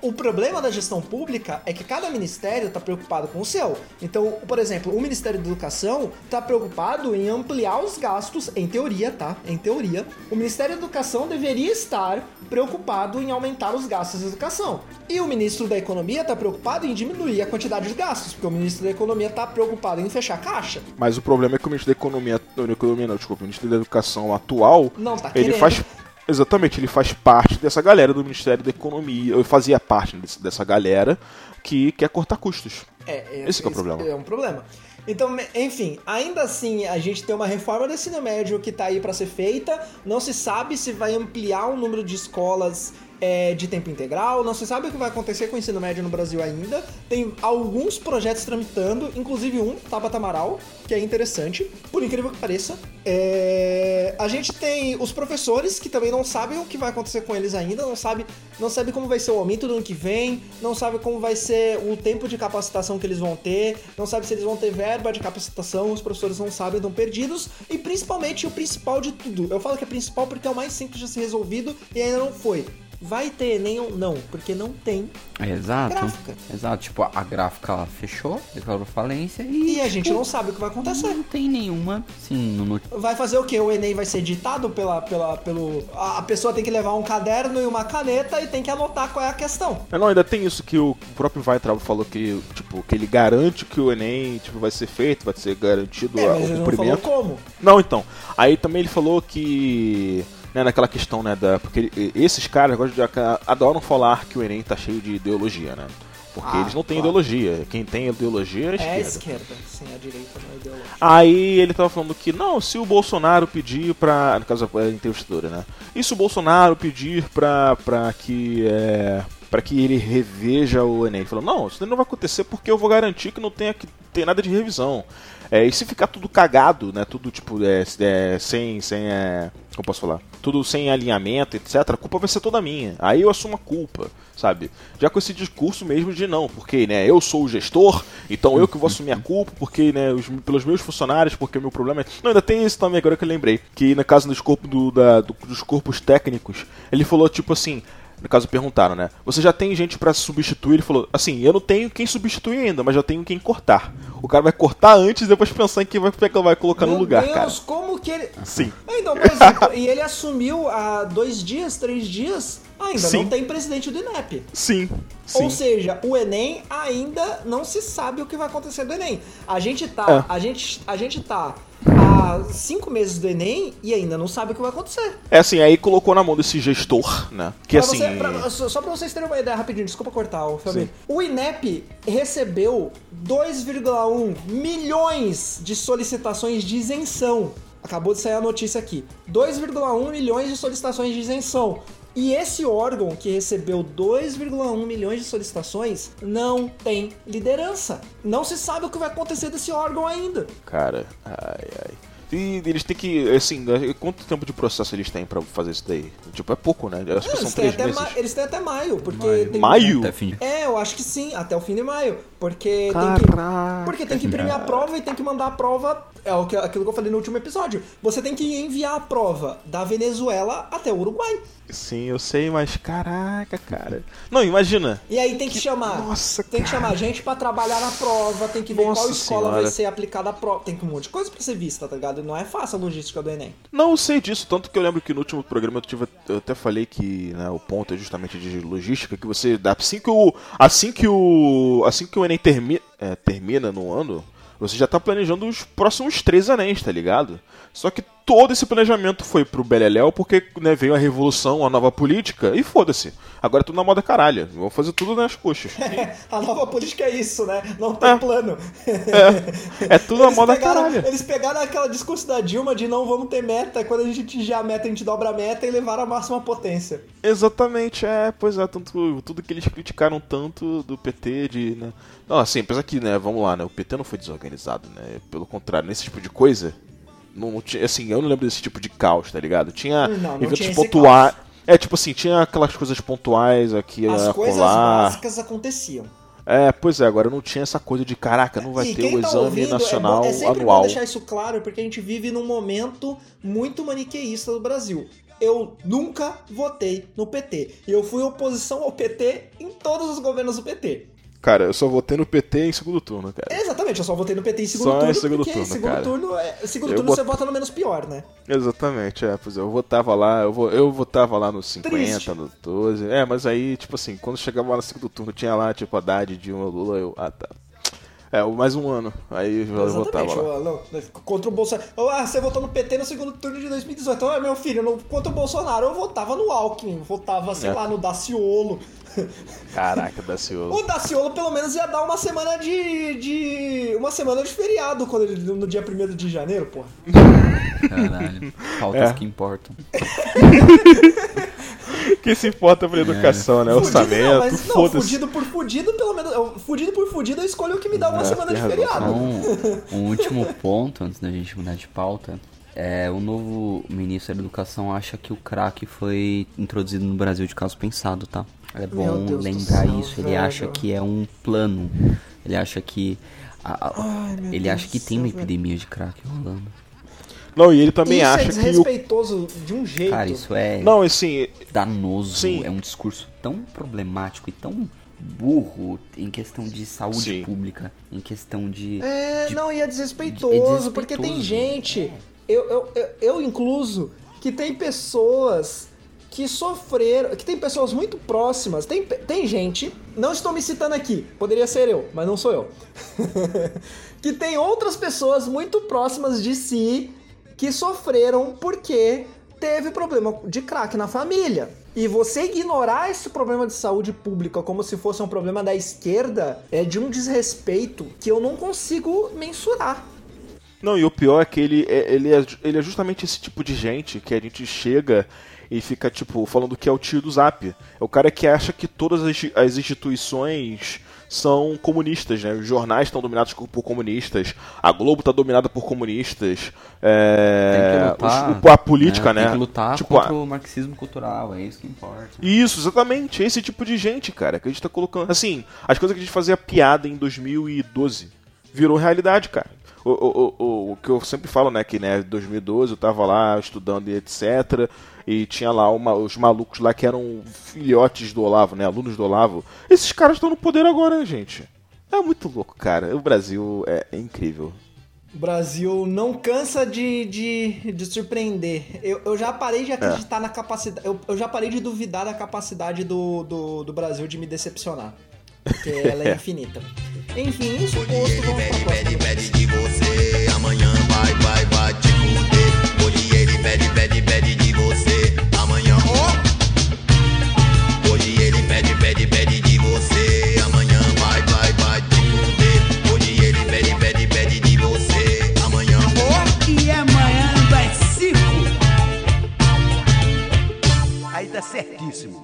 o problema da gestão pública é que cada ministério está preocupado com o seu. Então, por exemplo, o Ministério da Educação está preocupado em ampliar os gastos, em teoria, tá? Em teoria. O Ministério da Educação deveria estar preocupado em aumentar os gastos da educação. E o ministro da Economia está preocupado em diminuir a quantidade de gastos, porque o ministro da Economia está preocupado em fechar a caixa. Mas o problema é que o ministro da Economia, não, Economia não, desculpa, o ministro da Educação atual, não tá ele faz Exatamente, ele faz parte dessa galera do Ministério da Economia, eu fazia parte dessa galera que quer cortar custos. É, é esse é o problema. É um problema. Então, enfim, ainda assim, a gente tem uma reforma do ensino médio que está aí para ser feita. Não se sabe se vai ampliar o número de escolas é, de tempo integral. Não se sabe o que vai acontecer com o ensino médio no Brasil ainda. Tem alguns projetos tramitando, inclusive um, Tabata Amaral, que é interessante, por incrível que pareça. É... A gente tem os professores que também não sabem o que vai acontecer com eles ainda, não sabe, não sabe como vai ser o aumento do ano que vem, não sabe como vai ser o tempo de capacitação que eles vão ter, não sabe se eles vão ter verba de capacitação, os professores não sabem, estão perdidos, e principalmente o principal de tudo. Eu falo que é principal porque é o mais simples de ser resolvido e ainda não foi vai ter Enem ou não, porque não tem Exato. gráfica. Exato, tipo, a gráfica ela fechou, declarou falência e. E a gente tipo, não sabe o que vai acontecer. Não tem nenhuma, sim, no... Vai fazer o quê? O Enem vai ser ditado pela, pela, pelo. A pessoa tem que levar um caderno e uma caneta e tem que anotar qual é a questão. É, não, ainda tem isso que o próprio Weitraub falou que, tipo, que ele garante que o Enem tipo, vai ser feito, vai ser garantido é, mas o cumprimento. Não falou como? Não, então. Aí também ele falou que né, naquela questão, né, da, porque esses caras de, adoram falar que o Enem tá cheio de ideologia, né? Porque ah, eles não têm claro. ideologia. Quem tem ideologia é a esquerda. É a esquerda, sim, a direita não é ideológica. Aí ele tava falando que, não, se o Bolsonaro pedir pra. No caso, a entrevistadora, né? E se o Bolsonaro pedir pra, pra que. É, para que ele reveja o Enem. Ele falou, não, isso não vai acontecer porque eu vou garantir que não tenha que ter nada de revisão. É, e se ficar tudo cagado, né? Tudo tipo é, é, sem, sem é, como posso falar? Tudo sem alinhamento, etc. A culpa vai ser toda minha. Aí eu assumo a culpa, sabe? Já com esse discurso mesmo de não, porque né? Eu sou o gestor, então eu que vou assumir a culpa, porque né? Os, pelos meus funcionários, porque o meu problema é. Não, ainda tem isso também agora que eu lembrei, que caso dos corpos do, da, do, dos corpos técnicos, ele falou tipo assim no caso, perguntaram, né? Você já tem gente para substituir? Ele falou, assim, eu não tenho quem substituir ainda, mas já tenho quem cortar. O cara vai cortar antes e depois pensar em quem vai, vai colocar Meu no lugar, Deus, cara. como que ele... Sim. Então, por exemplo, e ele assumiu há dois dias, três dias, ainda Sim. não tem presidente do INEP. Sim. Sim. Ou seja, o Enem ainda não se sabe o que vai acontecer do Enem. A gente tá, é. a gente, a gente tá cinco meses do Enem e ainda não sabe o que vai acontecer. É assim, aí colocou na mão desse gestor, né? Que pra assim. Você, pra, só pra vocês terem uma ideia rapidinho, desculpa cortar, o O INEP recebeu 2,1 milhões de solicitações de isenção. Acabou de sair a notícia aqui. 2,1 milhões de solicitações de isenção. E esse órgão que recebeu 2,1 milhões de solicitações não tem liderança. Não se sabe o que vai acontecer desse órgão ainda. Cara, ai, ai. E eles têm que, assim, quanto tempo de processo eles têm pra fazer isso daí? Tipo, é pouco, né? Acho que são Eles têm, três até meses. ma- eles têm até maio, porque Maio. tem Maio? Até fim. É, eu acho que sim, até o fim de maio. Porque tem Caraca. que. Porque tem que imprimir a prova e tem que mandar a prova. É o que, aquilo que eu falei no último episódio. Você tem que enviar a prova da Venezuela até o Uruguai. Sim, eu sei, mas caraca, cara. Não, imagina. E aí tem que, chamar. Nossa, tem que cara. chamar gente pra trabalhar na prova, tem que ver Nossa qual escola senhora. vai ser aplicada a prova. Tem que um monte de coisa pra ser vista, tá ligado? Não é fácil a logística do Enem. Não, eu sei disso, tanto que eu lembro que no último programa eu, tive, eu até falei que né, o ponto é justamente de logística, que você dá assim que o assim que o assim que o Enem termi, é, termina no ano, você já tá planejando os próximos três anéis, tá ligado? Só que todo esse planejamento foi pro Beleléu porque né, veio a revolução, a nova política e foda-se. Agora é tudo na moda caralho. Vamos fazer tudo nas coxas. <laughs> a nova política é isso, né? Não tem É. plano. É <laughs> tudo na Eles moda pegaram, caralho. Eles pegaram aquela discurso da Dilma de não vamos ter meta, quando a gente atingir a meta, a gente dobra a meta e levaram a máxima potência. Exatamente, é, pois é, tanto, tudo que eles criticaram tanto do PT de, né? Não, assim, apesar que, né, vamos lá, né, o PT não foi desorganizado, né? Pelo contrário, nesse tipo de coisa, não, tinha, assim, eu não lembro desse tipo de caos, tá ligado? Tinha Não, não eventos tinha pontuais. É, tipo assim, tinha aquelas coisas pontuais aqui, As a coisas colar. básicas aconteciam. É, pois é, agora não tinha essa coisa de caraca, não vai e ter o tá exame ouvindo, nacional é, bom, é sempre anual. bom deixar isso claro, porque a gente vive num momento muito maniqueísta do Brasil. Eu nunca votei no PT. E eu fui oposição ao PT em todos os governos do PT. Cara, eu só votei no PT em segundo turno, cara. Exatamente, eu só votei no PT em segundo Só em turno, segundo porque turno, segundo cara. turno, é, segundo Eu turno bot- você vota no menos pior, né? Exatamente, é, pois é, eu votava lá, eu, vo- eu votava lá no 50, Triste. no 12. É, mas aí, tipo assim, quando chegava lá no segundo turno, tinha lá, tipo, Haddad, Dilma, Lula, eu. Ah, tá. É, mais um ano. Aí eu votava Exatamente. lá. não, contra o Bolsonaro. Ah, você votou no PT no segundo turno de 2018. Ah, meu filho, no, contra o Bolsonaro eu votava no Alckmin, votava, sei É. lá, no Daciolo. Caraca, Daciolo. <laughs> O Daciolo pelo menos ia dar uma semana de. de uma semana de feriado quando ele, no dia 1 de janeiro, porra. Caralho. Pautas É. que importam. <laughs> que se importa pra educação, né? Fudido, Orçamento, não, mas não, foda-se. fudido por fudido, pelo menos. eu- Fudido por fudido, eu escolho o que me dá uma É, semana de feriado. Então, <laughs> um último ponto, antes da gente mudar de pauta, é o novo ministro da Educação acha que o crack foi introduzido no Brasil de caso pensado, tá? É bom lembrar céu, isso. Ele velho. acha que é um plano. Ele acha que. a- a- Ai, ele Deus acha que tem uma velho. epidemia de crack rolando. Não, e ele também Isso é acha que o. desrespeitoso de um jeito. Cara, isso é Não, assim, danoso. Sim. É um discurso tão problemático e tão burro em questão de saúde Sim. pública, em questão de. É, de- não, e é desrespeitoso, é desrespeitoso. porque tem gente, eu, eu, eu, eu incluso, que tem pessoas que sofreram, que tem pessoas muito próximas, tem, tem gente, não estou me citando aqui, poderia ser eu, mas não sou eu, <laughs> que tem outras pessoas muito próximas de si que sofreram porque teve problema de crack na família. E você ignorar esse problema de saúde pública como se fosse um problema da esquerda é de um desrespeito que eu não consigo mensurar. Não, e o pior é que ele é, ele, é, ele é justamente esse tipo de gente que a gente chega e fica, tipo, falando que é o tio do Zap. É o cara que acha que todas as, as instituições são comunistas, né? Os jornais estão dominados por comunistas, a Globo está dominada por comunistas, é, Tem que lutar, o- a política, né? Tem que lutar Tipo, contra a- o marxismo cultural, é isso que importa. Isso, exatamente. Esse tipo de gente, cara, que a gente tá colocando. Assim, as coisas que a gente fazia piada em 2012 virou realidade, cara. O, o, o, o- que eu sempre falo, né, que né, em 2012 eu tava lá estudando e etc. E tinha lá uma- os malucos lá que eram filhotes do Olavo, né, alunos do Olavo. Esses caras estão no poder agora, né, gente? É muito louco, cara. O Brasil é, é incrível. O Brasil não cansa de, de, de surpreender. Eu, eu já parei de acreditar na capacidade. Eu, eu já parei de duvidar da capacidade do, do, do Brasil de me decepcionar. Porque ela <laughs> é infinita. Enfim, isso posto, vamos pra próxima. pede de você, amanhã vai, vai, vai te fuder. Hoje ele pede, pede, pede de você, amanhã, ó. Hoje ele pede, pede, pede de você, amanhã vai, vai, vai te fuder. Hoje ele pede, pede, pede de você, amanhã, ó. E amanhã vai cinco. Aí certo. certíssimo.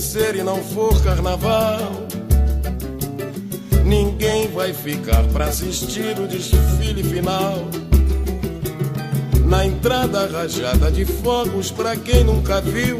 E não for carnaval, ninguém vai ficar pra assistir o desfile final. Na entrada rajada de fogos, pra quem nunca viu,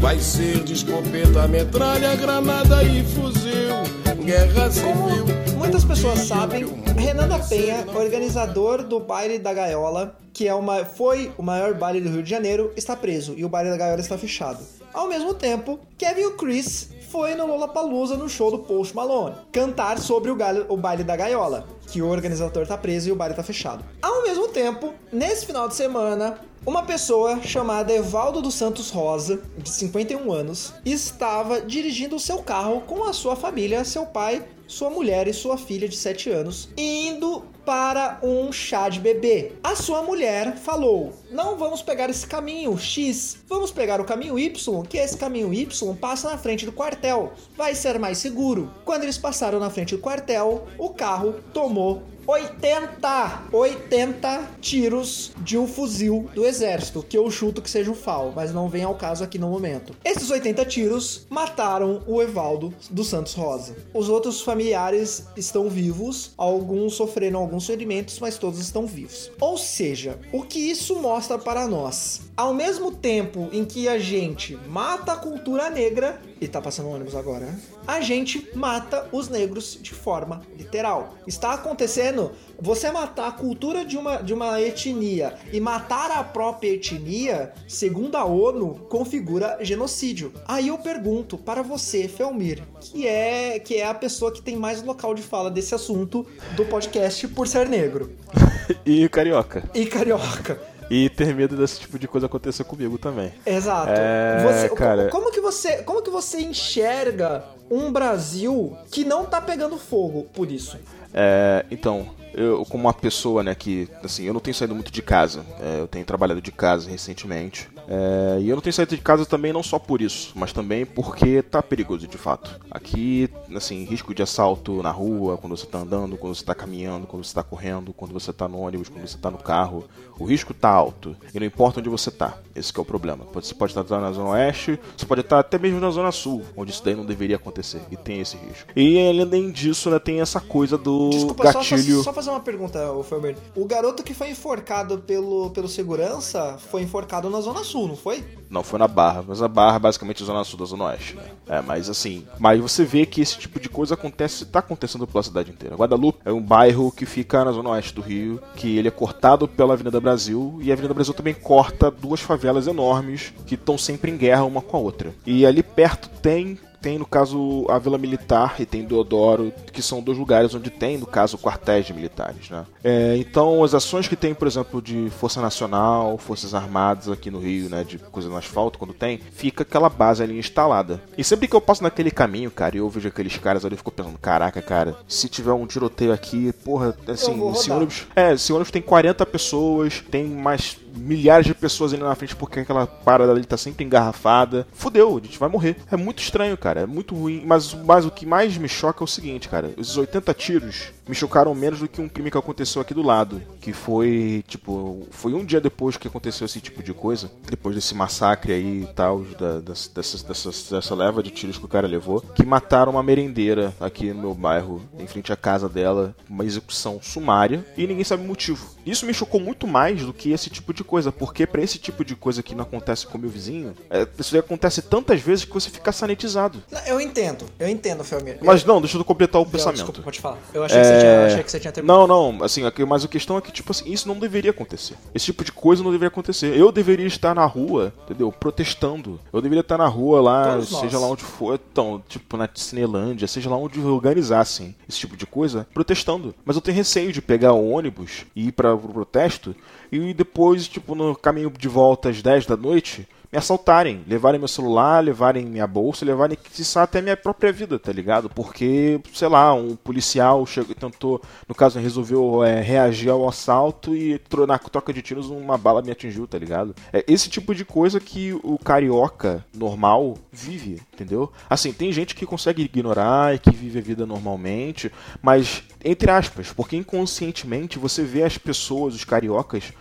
vai ser de escopeta, metralha, granada e fuzil. Guerra civil. Muitas pessoas sabem, Renan da Penha, organizador do baile da Gaiola, que é uma, foi o maior baile do Rio de Janeiro, está preso e o baile da Gaiola está fechado. Ao mesmo tempo, Kevin o Chris foi no Lollapalooza no show do Post Malone cantar sobre o, galho- o baile da Gaiola, que o organizador está preso e o baile está fechado. Ao mesmo tempo, nesse final de semana, uma pessoa chamada Evaldo dos Santos Rosa, de 51 anos, estava dirigindo o seu carro com a sua família, seu pai, sua mulher e sua filha de 7 anos, indo para um chá de bebê. A sua mulher falou: Não vamos pegar esse caminho X, vamos pegar o caminho Y, que esse caminho Y passa na frente do quartel, vai ser mais seguro. Quando eles passaram na frente do quartel, o carro tomou 80, 80 tiros de um fuzil do exército, que eu chuto que seja o FAL, mas não vem ao caso aqui no momento. Esses 80 tiros mataram o Evaldo dos Santos Rosa. Os outros familiares estão vivos, alguns sofreram alguns ferimentos, mas todos estão vivos. Ou seja, o que isso mostra para nós? Ao mesmo tempo em que a gente mata a cultura negra, e tá passando um ônibus agora, né? a gente mata os negros de forma literal. Está acontecendo você matar a cultura de uma, de uma etnia e matar a própria etnia, segundo a ONU, configura genocídio. Aí eu pergunto para você, Felmir, que é, que é a pessoa que tem mais local de fala desse assunto do podcast por ser negro <laughs> E carioca. e carioca. E ter medo desse tipo de coisa acontecer comigo também. Exato. É, Você- cara. Como que você, como que você enxerga um Brasil que não tá pegando fogo por isso? É, então, eu como uma pessoa, né, que, assim, eu não tenho saído muito de casa. É, eu tenho trabalhado de casa recentemente. É, e eu não tenho saído de casa também não só por isso, mas também porque tá perigoso de fato. Aqui, assim, risco de assalto na rua, quando você tá andando, quando você tá caminhando, quando você tá correndo, quando você tá no ônibus, quando você tá no carro. O risco tá alto. E não importa onde você tá. Esse que é o problema. Você pode estar na zona oeste, você pode estar até mesmo na zona sul, onde isso daí não deveria acontecer. E tem esse risco. E além disso, né, tem essa coisa do Desculpa, gatilho. só, só fazer uma pergunta, ô Felmir. O garoto que foi enforcado pelo, pelo segurança foi enforcado na Zona Sul, não foi? Não, foi na Barra, mas a Barra é basicamente a zona sul da zona oeste? É, mas assim, mas você vê que esse tipo de coisa acontece, tá acontecendo pela cidade inteira. Guadalupe é um bairro que fica na zona oeste do Rio, que ele é cortado pela Avenida Brasil, e a Avenida Brasil também corta duas favelas enormes que estão sempre em guerra uma com a outra. E ali perto tem tem, no caso, a Vila Militar e tem Deodoro, que são dois lugares onde tem, no caso, quartéis de militares. Né? É, então, as ações que tem, por exemplo, de Força Nacional, Forças Armadas aqui no Rio, né, de coisa no asfalto, quando tem, fica aquela base ali instalada. E sempre que eu passo naquele caminho, cara, e eu vejo aqueles caras ali, eu fico pensando, caraca, cara, se tiver um tiroteio aqui, porra, assim, esse ônibus... É, esse ônibus tem 40 pessoas, tem mais milhares de pessoas ali na frente porque aquela parada ali tá sempre engarrafada. Fudeu, a gente vai morrer. É muito estranho, cara. É muito ruim. Mas, mas o que mais me choca é o seguinte, cara. Esses 80 tiros me chocaram menos do que um crime que aconteceu aqui do lado. Que foi, tipo, foi um dia depois que aconteceu esse tipo de coisa. Depois desse massacre aí e tal, da, dessas, dessas, dessa leva de tiros que o cara levou. Que mataram uma merendeira aqui no meu bairro, em frente à casa dela. Uma execução sumária. E ninguém sabe o motivo. Isso me chocou muito mais do que esse tipo de coisa, porque pra esse tipo de coisa que não acontece com o meu vizinho, é, isso aí acontece tantas vezes que você fica sanitizado. Não, Eu entendo, eu entendo, Felmir. Mas não, deixa eu completar o pensamento. Desculpa, pode falar. Eu achei, que, você tinha, eu achei que você tinha terminado. Não, não, assim, aqui- mas a questão é que, tipo assim, isso não deveria acontecer. Esse tipo de coisa não deveria acontecer. Eu deveria estar na rua, entendeu? Protestando. Eu deveria estar na rua lá, Todos seja nós. lá onde for, então, tipo, na Cinelândia, seja lá onde organizassem esse tipo de coisa, protestando. Mas eu tenho receio de pegar o ônibus e ir para o protesto e depois, tipo, no caminho de volta às 10 da noite, me assaltarem, levarem meu celular, levarem minha bolsa, levarem quiçá até minha própria vida, tá ligado? Porque, sei lá, um policial chegou, tentou, no caso, resolveu é, reagir ao assalto e na troca de tiros uma bala me atingiu, tá ligado? É esse tipo de coisa que o carioca normal vive, entendeu? Assim, tem gente que consegue ignorar e que vive a vida normalmente, mas entre aspas, porque inconscientemente você vê as pessoas, os cariocas,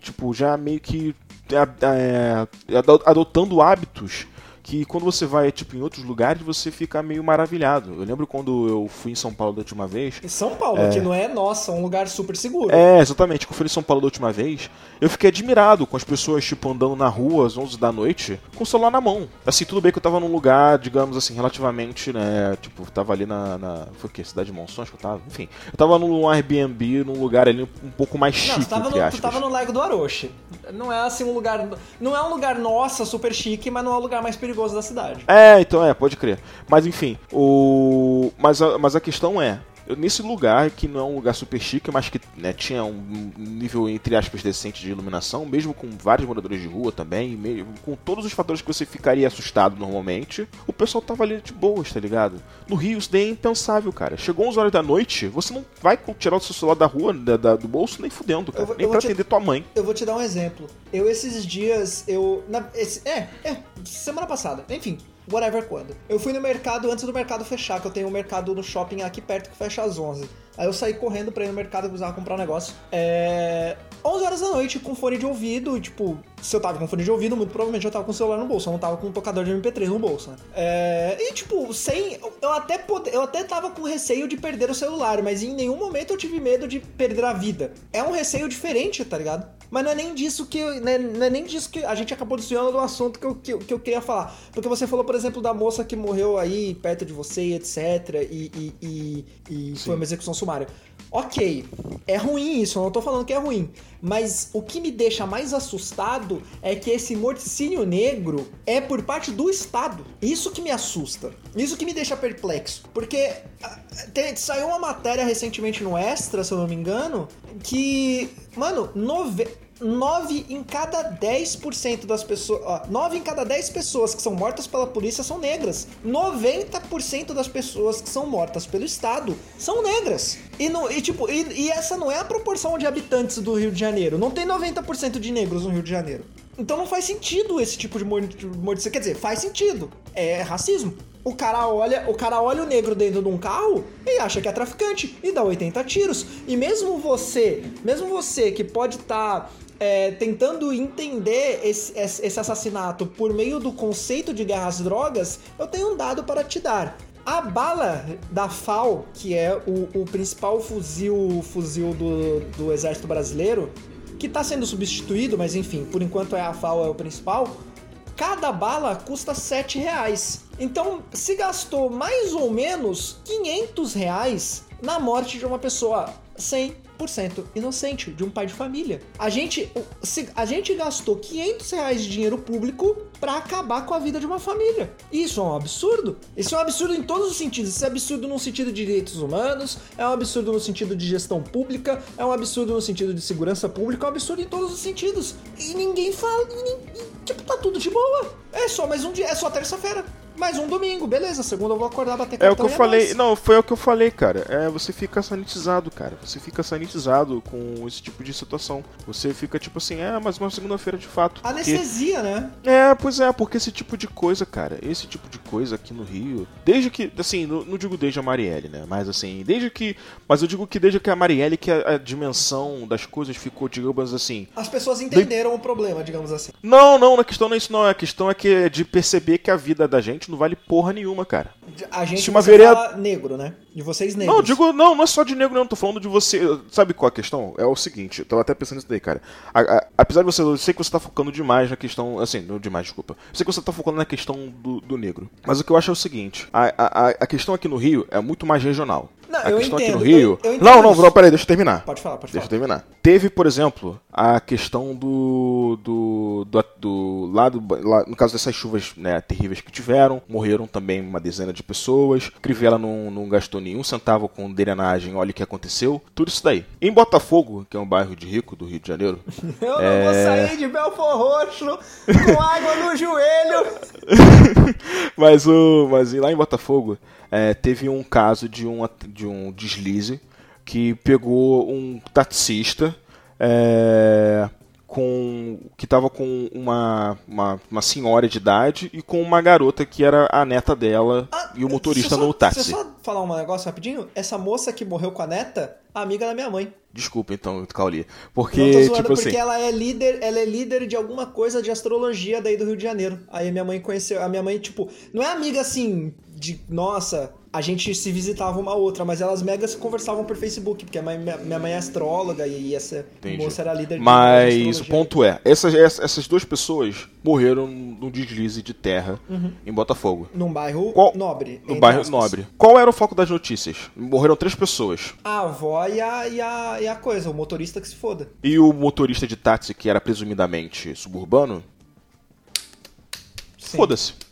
tipo, já meio que adotando hábitos que quando você vai tipo em outros lugares você fica meio maravilhado. Eu lembro quando eu fui em São Paulo da última vez, Em São Paulo, que não é nossa, um lugar super seguro. é, exatamente. Quando eu fui em São Paulo da última vez, eu fiquei admirado com as pessoas, tipo, andando na rua às 11 da noite com o celular na mão. Assim, tudo bem que eu tava num lugar, digamos assim, relativamente, né? Tipo, tava ali na. na foi o quê? Cidade de Monções que eu tava? Enfim. Eu tava num Airbnb, num lugar ali um pouco mais chique, Não, tu tava, no, tu tava no Lago do Aroche. Não é assim um lugar. Não é um lugar nossa, super chique, mas não é o lugar mais perigoso da cidade. É, então é, pode crer. Mas enfim, o. Mas a, mas a questão é. Eu- Nesse lugar, que não é um lugar super chique, mas que né, tinha um nível, entre aspas, decente de iluminação, mesmo com vários moradores de rua também, mesmo com todos os fatores que você ficaria assustado normalmente, o pessoal tava ali de boas, tá ligado? No Rio, isso daí é impensável, cara. Chegou 11 horas da noite, você não vai tirar o seu celular da rua, da- da- do bolso, nem fudendo, cara. Vou- nem pra te- atender tua mãe. Eu vou te dar um exemplo. Eu, esses dias, eu. na- esse- é, é, semana passada. Enfim, whatever quando. Eu fui no mercado antes do mercado fechar, que eu tenho um mercado no shopping aqui perto que fecha às 11. Aí eu saí correndo pra ir no mercado que precisava comprar um negócio. É. 11 horas da noite com fone de ouvido, tipo, se eu tava com fone de ouvido, muito provavelmente eu tava com o celular no bolso, eu não tava com um tocador de MP3 no bolso, né? É, e tipo, sem. Eu até, eu até tava com receio de perder o celular, mas em nenhum momento eu tive medo de perder a vida. É um receio diferente, tá ligado? Mas não é nem disso que. Não é, não é nem disso que a gente acabou desviando do assunto que eu, que, eu- que eu queria falar. Porque você falou, por exemplo, da moça que morreu aí perto de você, etc. E, e, e, e foi uma execução sumária. Ok, é ruim isso, eu não tô falando que é ruim. Mas o que me deixa mais assustado é que esse morticínio negro é por parte do Estado. Isso que me assusta. Isso que me deixa perplexo. Porque ah, tem- saiu uma matéria recentemente no Extra, se eu não me engano, que, mano, nove... 9 em cada 10% das pessoas. Ó, 9 em cada 10 pessoas que são mortas pela polícia são negras. 90% das pessoas que são mortas pelo Estado são negras. E, no, e tipo, e, e essa não é a proporção de habitantes do Rio de Janeiro. Não tem 90% de negros no Rio de Janeiro. Então não faz sentido esse tipo de morte. Quer dizer, faz sentido. É racismo. O cara olha, o cara olha o negro dentro de um carro e acha que é traficante e dá 80 tiros. E mesmo você, mesmo você que pode estar é, tentando entender esse, esse assassinato por meio do conceito de guerra às drogas, eu tenho um dado para te dar. A bala da FAL, que é o, o principal fuzil, fuzil do, do exército brasileiro, que está sendo substituído, mas enfim, por enquanto é a FAL é o principal. Cada bala custa 7 reais. Então, se gastou mais ou menos 500 reais na morte de uma pessoa 100% inocente, de um pai de família. A gente, a gente gastou 500 reais de dinheiro público para acabar com a vida de uma família. Isso é um absurdo. Isso é um absurdo em todos os sentidos. Isso é absurdo no sentido de direitos humanos, é um absurdo no sentido de gestão pública, é um absurdo no sentido de segurança pública, é um absurdo em todos os sentidos. E ninguém fala, e e, tipo, tá tudo de boa. É só mais um dia, é só terça-feira. Mais um domingo, beleza. Segunda eu vou acordar, bater É o que cartão eu e falei. nóis. Não, foi o que eu falei, cara. É, você fica sanitizado, cara. Você fica sanitizado com esse tipo de situação. Você fica tipo assim, é, mas uma segunda-feira de fato. Porque- Anestesia, né? É, pois é, porque esse tipo de coisa, cara, esse tipo de coisa aqui no Rio, desde que, assim, não, não digo desde a Marielle, né, mas assim, desde que, mas eu digo que desde que a Marielle, que a, a dimensão das coisas ficou, digamos assim, As pessoas entenderam o problema, digamos assim. não, não, a questão não é isso não, a questão é que é de perceber que a vida da gente não vale porra nenhuma, cara. A gente Se uma fala negro, né? De vocês negros. Não, digo, não, não é só de negro, não. Tô falando de você. Sabe qual a questão? É o seguinte, eu tava até pensando nisso daí, cara. A- a- apesar de você. Eu sei que você tá focando demais na questão. Assim, não demais, desculpa. Eu sei que você tá focando na questão do, do negro. Mas o que eu acho é o seguinte: a, a, a questão aqui no Rio é muito mais regional. Não, a eu questão entendo, aqui no Rio. eu- eu não, não, não, peraí, deixa eu terminar. Pode falar, pode Deixa eu falar. terminar. Teve, por exemplo, a questão do. do. do, do lado. Lá, no caso dessas chuvas né, terríveis que tiveram, morreram também uma dezena de pessoas. Crivella não, não gastou nenhum centavo com drenagem, olha o que aconteceu. Tudo isso daí. Em Botafogo, que é um bairro de rico do Rio de Janeiro, <laughs> Eu não É. vou sair de Belfor Roxo com água no joelho. <laughs> mas, o, mas lá em Botafogo é, teve um caso de um, de um deslize que pegou um taxista é, com que estava com uma, uma, uma senhora de idade e com uma garota que era a neta dela Ah, e o motorista só- no táxi. Deixa eu só falar um negócio rapidinho. Essa moça que morreu com a neta, amiga da minha mãe. Desculpa então, Cauli. Não tô Porque, zoando tipo porque assim. ela é líder, ela é líder de alguma coisa de astrologia daí do Rio de Janeiro. Aí a minha mãe conheceu, a minha mãe, tipo, não é amiga assim de, nossa, a gente se visitava uma outra, mas elas mega se conversavam por Facebook, porque minha, mãe é astróloga e essa Entendi. moça era líder de Mas o ponto é, essas, essas duas pessoas morreram num deslize de terra em Botafogo. Num bairro Qual- nobre. No bairro aspas. nobre. Qual era o foco das notícias? Morreram três pessoas. A avó e a, e, a, e a coisa, o motorista que se foda. E o motorista de táxi, que era presumidamente suburbano, foda-se.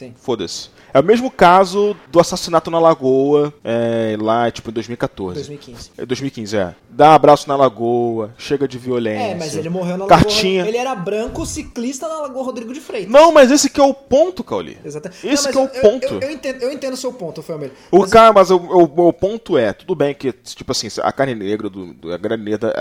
Sim. Foda-se. É o mesmo caso do assassinato na Lagoa, é, lá, tipo, em 2014. 2015. É 2015, é. Dá abraço na Lagoa, chega de violência. É, mas ele morreu na Cartinha. Lagoa. Ele era branco ciclista na Lagoa Rodrigo de Freitas. Não, mas esse que é o ponto, Cauli. Exatamente. Esse Não, que é o eu- ponto. Eu, eu entendo, eu entendo o seu ponto, Felmer. O Mas- cara, mas o, o- o ponto é, tudo bem que, tipo assim, a carne negra do. do- a negra,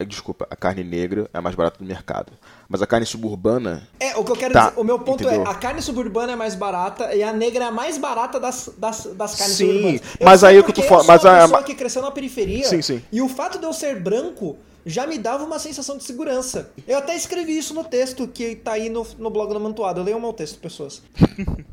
a desculpa, a carne negra é a mais barata do mercado. Mas a carne suburbana. É, o que eu quero Tá, dizer, o meu ponto entendeu? é, a carne suburbana é mais barata e a negra é a mais barata das, das, das carnes Sim, suburbanas. mas sei aí o que falando- Eu mas a- pessoa que cresceu na periferia Sim, sim. e o fato de eu ser branco já me dava uma sensação de segurança. Eu até escrevi isso no texto que tá aí no, no blog da Mantuado. Eu leio o texto, pessoas. <laughs>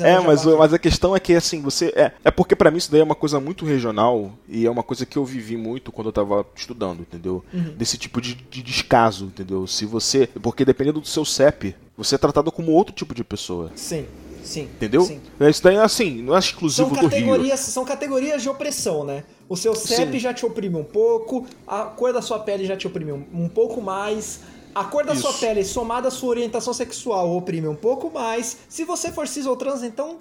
É, mas, mas a questão é que, assim, você. É, é porque pra mim isso daí é uma coisa muito regional e é uma coisa que eu vivi muito quando eu tava estudando, entendeu? Uhum. Desse tipo de, de descaso, entendeu? Se você. Porque dependendo do seu CEP, você é tratado como outro tipo de pessoa. Sim, sim. Entendeu? Sim. Isso daí, assim, não é São exclusivo do Rio. categorias, são categorias de opressão, né? O seu CEP Sim. já te oprime um pouco, a cor da sua pele já te oprime um, um pouco mais, a cor da sua Isso. pele somada à sua orientação sexual oprime um pouco mais. Se você for cis ou trans, então.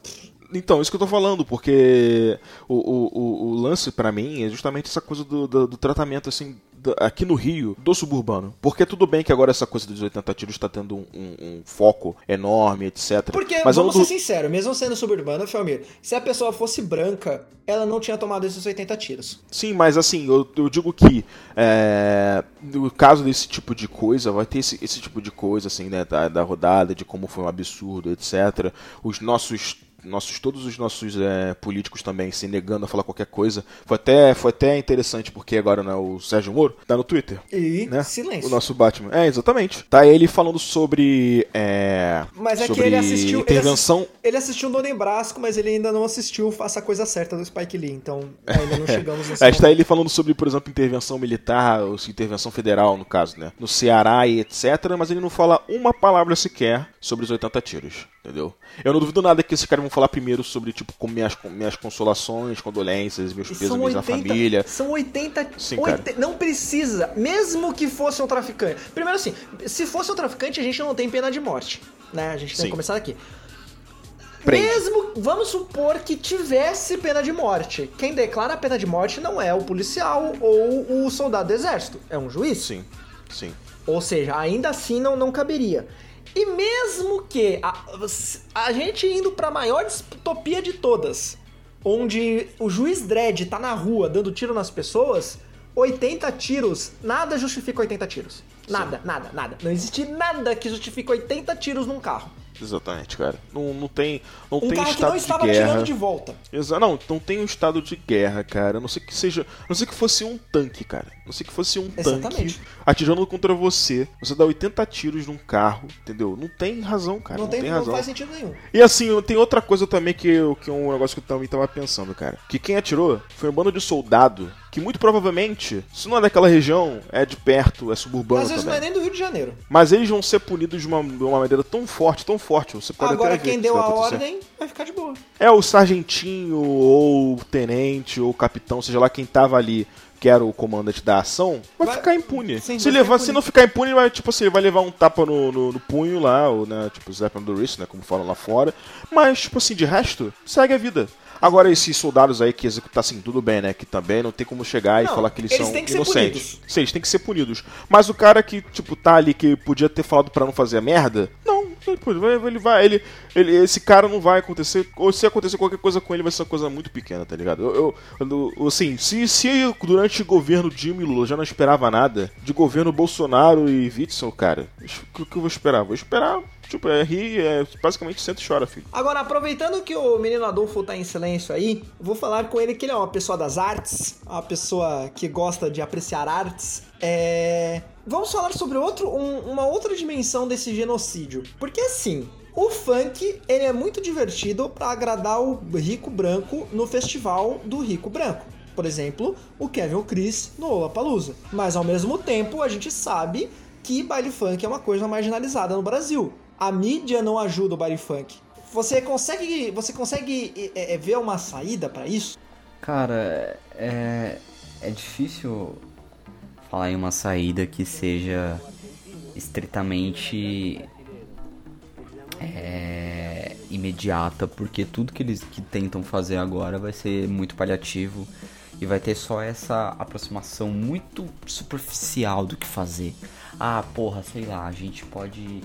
Então, isso que eu tô falando, porque o, o, o, o lance pra mim é justamente essa coisa do, do, do tratamento, assim, aqui no Rio, do suburbano. Porque tudo bem que agora essa coisa dos 80 tiros tá tendo um, um- um foco enorme, etc. Porque, Mas vamos não ser sinceros, mesmo sendo suburbano, Felmir, se a pessoa fosse branca, ela não tinha tomado esses 80 tiros. Sim, mas assim, eu, eu digo que é, no caso desse tipo de coisa, vai ter esse, esse tipo de coisa, assim, né, da, da rodada, de como foi um absurdo, etc. Os nossos. Nossos, todos os nossos é, políticos também se negando a falar qualquer coisa. Foi até, foi até interessante, porque agora né, o Sérgio Moro tá no Twitter. E Né? silêncio. O nosso Batman. É, exatamente. Tá ele falando sobre. É, Mas é sobre que ele assistiu. ele intervenção. Ele assistiu o Dona Brasco, mas ele ainda não assistiu Faça a Coisa Certa do Spike Lee, então <laughs> ainda não chegamos nesse É, está momento. ele falando sobre, por exemplo, intervenção militar, ou intervenção federal, no caso, né? No Ceará e etc. Mas ele não fala uma palavra sequer sobre os 80 tiros, entendeu? Eu não duvido nada que esses caras vão falar primeiro sobre, tipo, com minhas, minhas consolações, condolências, meus pêsames na 80, família. São 80. Sim, oit- cara. Não precisa, mesmo que fosse um traficante. Primeiro assim, se fosse um traficante, a gente não tem pena de morte. Né? A gente tem que começar daqui. Prende. Mesmo, vamos supor que tivesse pena de morte. Quem declara a pena de morte não é o policial ou o soldado do exército, é um juiz. Sim, sim. Ou seja, ainda assim não, não caberia. E mesmo que a, a gente indo pra maior distopia de todas, onde o juiz Dredd tá na rua dando tiro nas pessoas, 80 tiros, nada justifica 80 tiros. Nada, nada, nada. Não existe nada que justifique 80 tiros num carro. Exatamente, cara. Não, não tem, não Um tem que estado não estava de guerra. atirando de volta. Exa não, não tem um estado de guerra, cara. A não ser que seja. A não ser que fosse um tanque, cara. A não ser que fosse um Exatamente. tanque atirando contra você. Você dá 80 tiros num carro, entendeu? Não tem razão, cara. não, Não, tem, tem, não razão. faz sentido nenhum. E assim, tem outra coisa também que, que é um negócio que eu também tava pensando, cara. Que quem atirou foi um bando de soldado que muito provavelmente, se não é daquela região, é de perto, é suburbano Às vezes não é também. nem do Rio de Janeiro. Mas eles vão ser punidos de uma, de uma maneira tão forte, tão forte. Você pode Agora quem que deu isso a acontecer. ordem vai ficar de boa. É o sargentinho, ou o tenente, ou o capitão, seja lá quem tava ali, que era o comandante da ação, vai, Vai- ficar impune. Sim, se, vai levar, ficar se impune. não ficar impune, ele vai, tipo assim, vai levar um tapa no, no, no punho lá, ou, né, tipo, on the wrist, né, como falam lá fora. Mas, tipo assim, de resto, segue a vida. Agora, esses soldados aí que executassem tudo bem, né? Que também não tem como chegar Não, e falar que eles, eles são têm que ser inocentes. punidos. Sim, eles têm que ser punidos. Mas o cara que, tipo, tá ali, que podia ter falado pra não fazer a merda, não, ele vai, ele vai, ele, esse cara não vai acontecer, ou se acontecer qualquer coisa com ele, vai ser uma coisa muito pequena, tá ligado? Eu, eu- eu- assim, se, se durante o governo Dilma e Lula já não esperava nada, de governo Bolsonaro e Witzel, cara, o que eu vou esperar? Vou esperar, tipo, é rir, é, basicamente senta e chora, filho. Agora, aproveitando que o menino Adolfo tá em silêncio aí, vou falar com ele que ele é uma pessoa das artes, uma pessoa que gosta de apreciar artes. É... Vamos falar sobre outro, um- uma outra dimensão desse genocídio. Porque assim, o funk ele é muito divertido pra agradar o rico branco no festival do rico branco. Por exemplo, o Kevin Chris no Lollapalooza. Mas ao mesmo tempo, a gente sabe que baile funk é uma coisa marginalizada no Brasil. A mídia não ajuda o baile funk. Você consegue, você consegue é, é, ver uma saída pra isso? Cara, é, é difícil falar em uma saída que seja estritamente é, imediata, porque tudo que eles que tentam fazer agora vai ser muito paliativo e vai ter só essa aproximação muito superficial do que fazer. Ah, porra, sei lá, a gente pode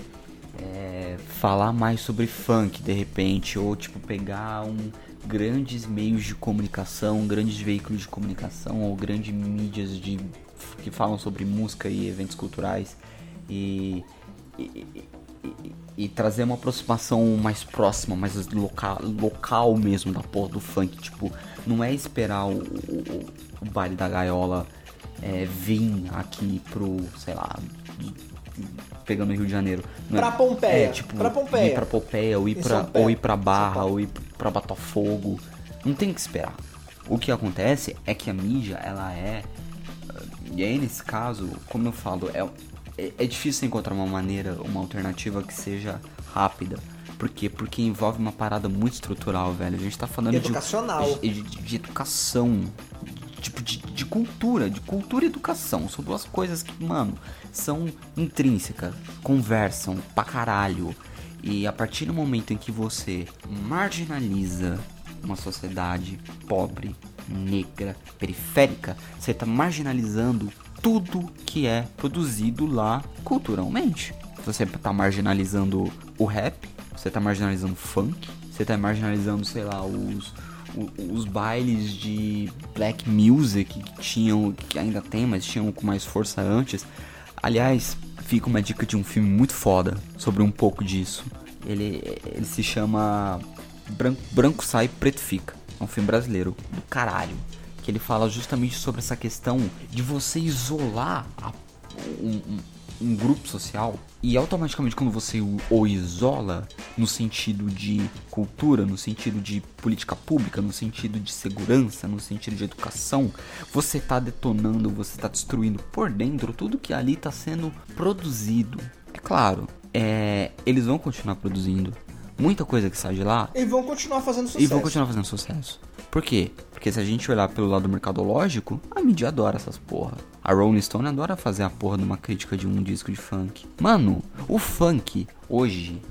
é, falar mais sobre funk de repente, ou tipo pegar um grandes meios de comunicação, grandes veículos de comunicação ou grandes mídias de que falam sobre música e eventos culturais e, e, e- e- trazer uma aproximação mais próxima, mais local, local mesmo da porra do funk. Tipo, não é esperar o, o, o baile da gaiola é, vir aqui pro, sei lá, pegando o Rio de Janeiro. É- Pra Pompeia, É, tipo, pra Pompeia. ir pra Pompeia, ou ir pra, ou ir pra Barra, ou ir pra Botafogo. Não tem que esperar. O que acontece é que a mídia, ela é. E aí, nesse caso, como eu falo, é, é, é difícil encontrar uma maneira, uma alternativa que seja rápida. Por quê? Porque envolve uma parada muito estrutural, velho. A gente tá falando de- Educacional. De, de, de educação. Tipo, de, de cultura. De cultura e educação. São duas coisas que, mano, são intrínsecas. Conversam pra caralho. E a partir do momento em que você marginaliza uma sociedade pobre, negra, periférica, você tá marginalizando tudo que é produzido lá culturalmente. Você tá marginalizando o rap, você tá marginalizando o funk, você tá marginalizando, sei lá, os, o- os bailes de black music que tinham, que ainda tem, mas tinham com mais força antes. Aliás, fica uma dica de um filme muito foda sobre um pouco disso. Ele, ele se chama Branco, Branco Sai, Preto Fica. É um filme brasileiro do caralho. Que ele fala justamente sobre essa questão de você isolar a- um, um grupo social e automaticamente quando você o, o isola no sentido de cultura, no sentido de política pública, no sentido de segurança, no sentido de educação, você tá detonando, você tá destruindo por dentro tudo que ali tá sendo produzido. É claro, é, eles vão continuar produzindo muita coisa que sai de lá E vão continuar fazendo sucesso. e vão continuar fazendo sucesso. Por quê? Porque se a gente olhar pelo lado mercadológico, a mídia adora essas porra. A Rolling Stone adora fazer a porra de uma crítica de um disco de funk. Mano, o funk hoje,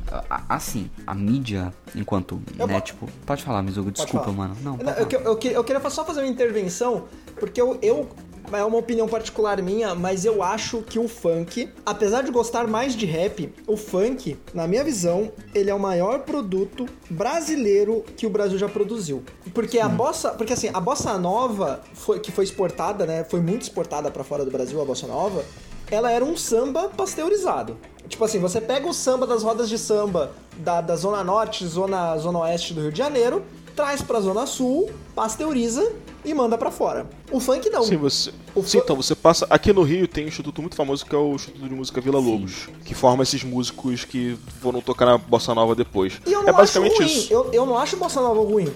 assim, a mídia, enquanto, Eu né, po- tipo, pode falar, Mizugo, desculpa, falar. mano. Não, eu, eu, eu queria só fazer uma intervenção, porque eu, eu. É uma opinião particular minha, mas eu acho que o funk, apesar de gostar mais de rap, o funk, na minha visão, ele é o maior produto brasileiro que o Brasil já produziu. Porque a bossa. Porque assim, a bossa nova, foi, que foi exportada, né? Foi muito exportada pra fora do Brasil, a bossa nova. Ela era um samba pasteurizado. Tipo assim, você pega o samba das rodas de samba da, da Zona Norte, Zona, zona Oeste do Rio de Janeiro, traz pra Zona Sul, pasteuriza e manda pra fora. O funk não. Sim, você. O Sim, então, você passa. Aqui no Rio tem um instituto muito famoso que é o Instituto de Música Vila Lobos, que forma esses músicos que foram tocar na Bossa Nova depois. E eu não é basicamente acho ruim. isso. Eu, eu não acho bossa nova ruim.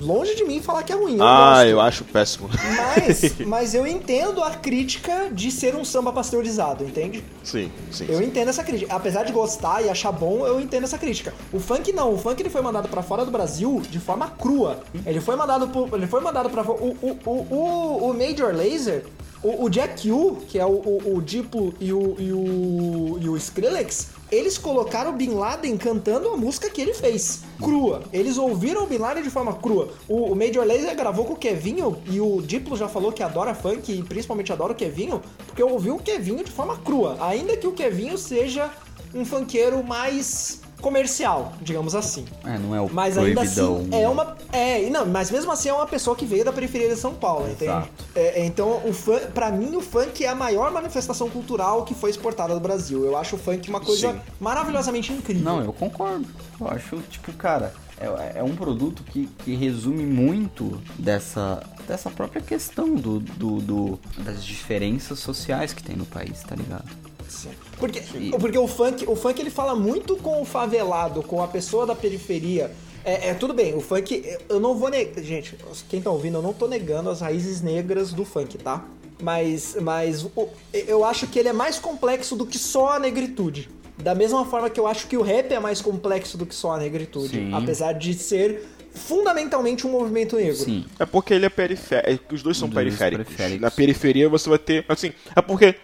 Longe de mim falar que é ruim. Eu Ah, gosto. eu acho péssimo. Mas, <laughs> mas eu entendo a crítica de ser um samba pasteurizado, entende? sim, sim. Eu sim. entendo essa crítica. Apesar de gostar e achar bom, eu entendo essa crítica. O funk não. O funk ele foi mandado pra fora do Brasil de forma crua. Ele foi mandado pro, ele foi mandado para o, o, o, o, Major Lazer, o, Jack U, que é o, o, o Diplo e o, e o e o Skrillex, eles colocaram o Bin Laden cantando a música que ele fez, crua. Eles ouviram o Bin Laden de forma crua. O, o Major Lazer gravou com o Kevinho e o Diplo já falou que adora funk e principalmente adora o Kevinho, porque ouviu o Kevinho de forma crua. Ainda que o Kevinho seja um funkeiro mais comercial, digamos assim. É, não é o Mas ainda proibidão. assim é uma. É, não, mas mesmo assim é uma pessoa que veio da periferia de São Paulo, entende? Exato. É, então, o fun, pra mim, o funk é a maior manifestação cultural que foi exportada do Brasil. Eu acho o funk uma coisa Sim. maravilhosamente incrível. Não, eu concordo. Eu acho, tipo, cara, é, é um produto que, que resume muito dessa, dessa própria questão do, do, do- das diferenças sociais que tem no país, tá ligado? Sim. Porque, porque o funk, o funk ele fala muito com o favelado, com a pessoa da periferia. É, é, tudo bem, o funk, eu não vou negar. Gente, quem tá ouvindo, eu não tô negando as raízes negras do funk, tá? Mas, mas o- eu acho que ele é mais complexo do que só a negritude. Da mesma forma que eu acho que o rap é mais complexo do que só a negritude. Sim. Apesar de ser fundamentalmente um movimento negro. Sim. É porque ele é periférico. Os dois são periféricos. periféricos. Na periferia você vai ter. Assim, é porque.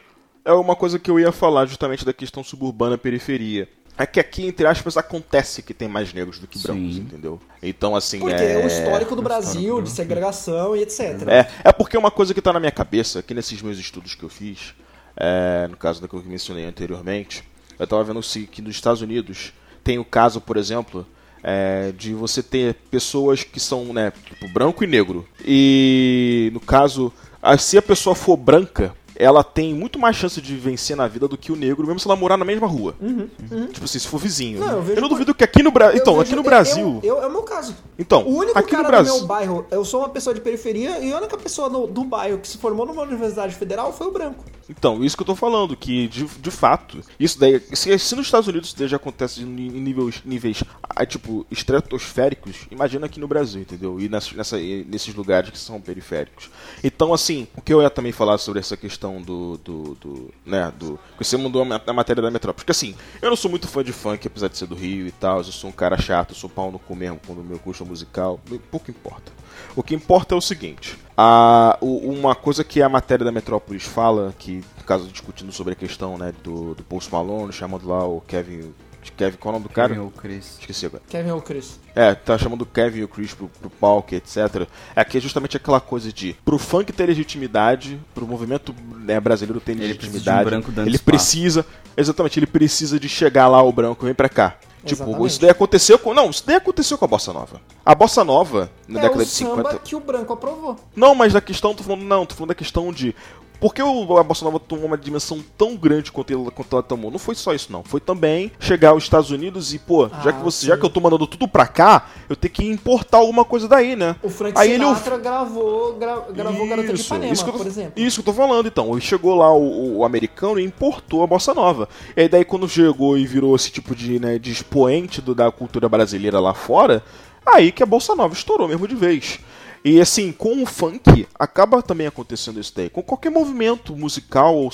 É uma coisa que eu ia falar justamente da questão suburbana periferia. É que aqui, entre aspas, acontece que tem mais negros do que brancos, Sim. entendeu? Então, assim. Porque é... é o histórico do Brasil, histórico de segregação e etc. É, é porque uma coisa que tá na minha cabeça, aqui nesses meus estudos que eu fiz, é, no caso daquilo que eu mencionei anteriormente, eu tava vendo se- que nos Estados Unidos tem o caso, por exemplo, é, de você ter pessoas que são, né, tipo, branco e negro. E, no caso, a- se a pessoa for branca, ela tem muito mais chance de vencer na vida do que o negro, mesmo se ela morar na mesma rua. Tipo assim, se for vizinho. Uhum, Não, eu vejo não por- duvido que aqui no Brasil. Eu Então, vejo- aqui no eu- Brasil. Eu, eu- é o meu caso. Então, o único aqui no cara Brasil. do meu bairro, eu sou uma pessoa de periferia e a única pessoa no- do bairro que se formou numa universidade federal foi o branco. Então, isso que eu tô falando, que de, de fato, isso daí, se, se nos Estados Unidos isso daí já acontece em níveis, níveis tipo, estratosféricos, imagina aqui no Brasil, entendeu? E nessa, nessa- e nesses lugares que são periféricos. Então, assim, o que eu ia também falar sobre essa questão do, do, do né, do, você mudou a ma- a matéria da Metrópole. Porque, assim, eu não sou muito fã de funk, apesar de ser do Rio e tal, eu sou um cara chato, eu sou pau no cu mesmo quando o meu curso é musical, pouco importa. O que importa é o seguinte: a, uma coisa que a matéria da Metrópolis fala, que no caso discutindo sobre a questão né, do, do Post Malone, chamando lá o Kevin. Kevin, qual é o nome do cara? Kevin ou Chris. Esqueci agora. Kevin ou Chris? É, tá chamando o Kevin e o Chris pro, pro palco, etc. É que é justamente aquela coisa de pro funk ter legitimidade, pro movimento né, brasileiro ter Ele precisa de um legitimidade, branco dando ele precisa, exatamente, ele precisa de chegar lá o branco, vem pra cá. Tipo, Exatamente. isso daí aconteceu com. Não, isso daí aconteceu com a Bossa Nova. A Bossa Nova, na é década o de samba 50. que o branco aprovou. Não, mas da questão, tô falando, não, tô falando da questão de. Por que o, a Bossa Nova tomou uma dimensão tão grande quanto, ele, quanto ela tomou? Não foi só isso, não. Foi também chegar aos Estados Unidos e, pô, já, Ah, que você, sim. já que eu tô mandando tudo pra cá, eu tenho que importar alguma coisa daí, né? O Frank Aí ele Sinatra gravou, gra- gravou Garota de Ipanema, isso que eu tô, por exemplo. Isso que eu tô falando, então. Ele chegou lá o, o americano e importou a bossa nova. E aí daí quando chegou e virou esse tipo de, né, de expoente do- da cultura brasileira lá fora, aí que a bossa nova estourou mesmo de vez. E assim, com o funk, acaba também acontecendo isso daí. Com qualquer movimento musical ou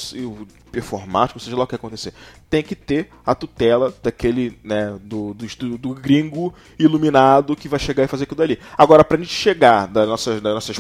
performático, seja lá o que acontecer, tem que ter a tutela daquele, né, do, do, do gringo iluminado que vai chegar e fazer aquilo dali. Agora, pra gente chegar das nossas, das, nossas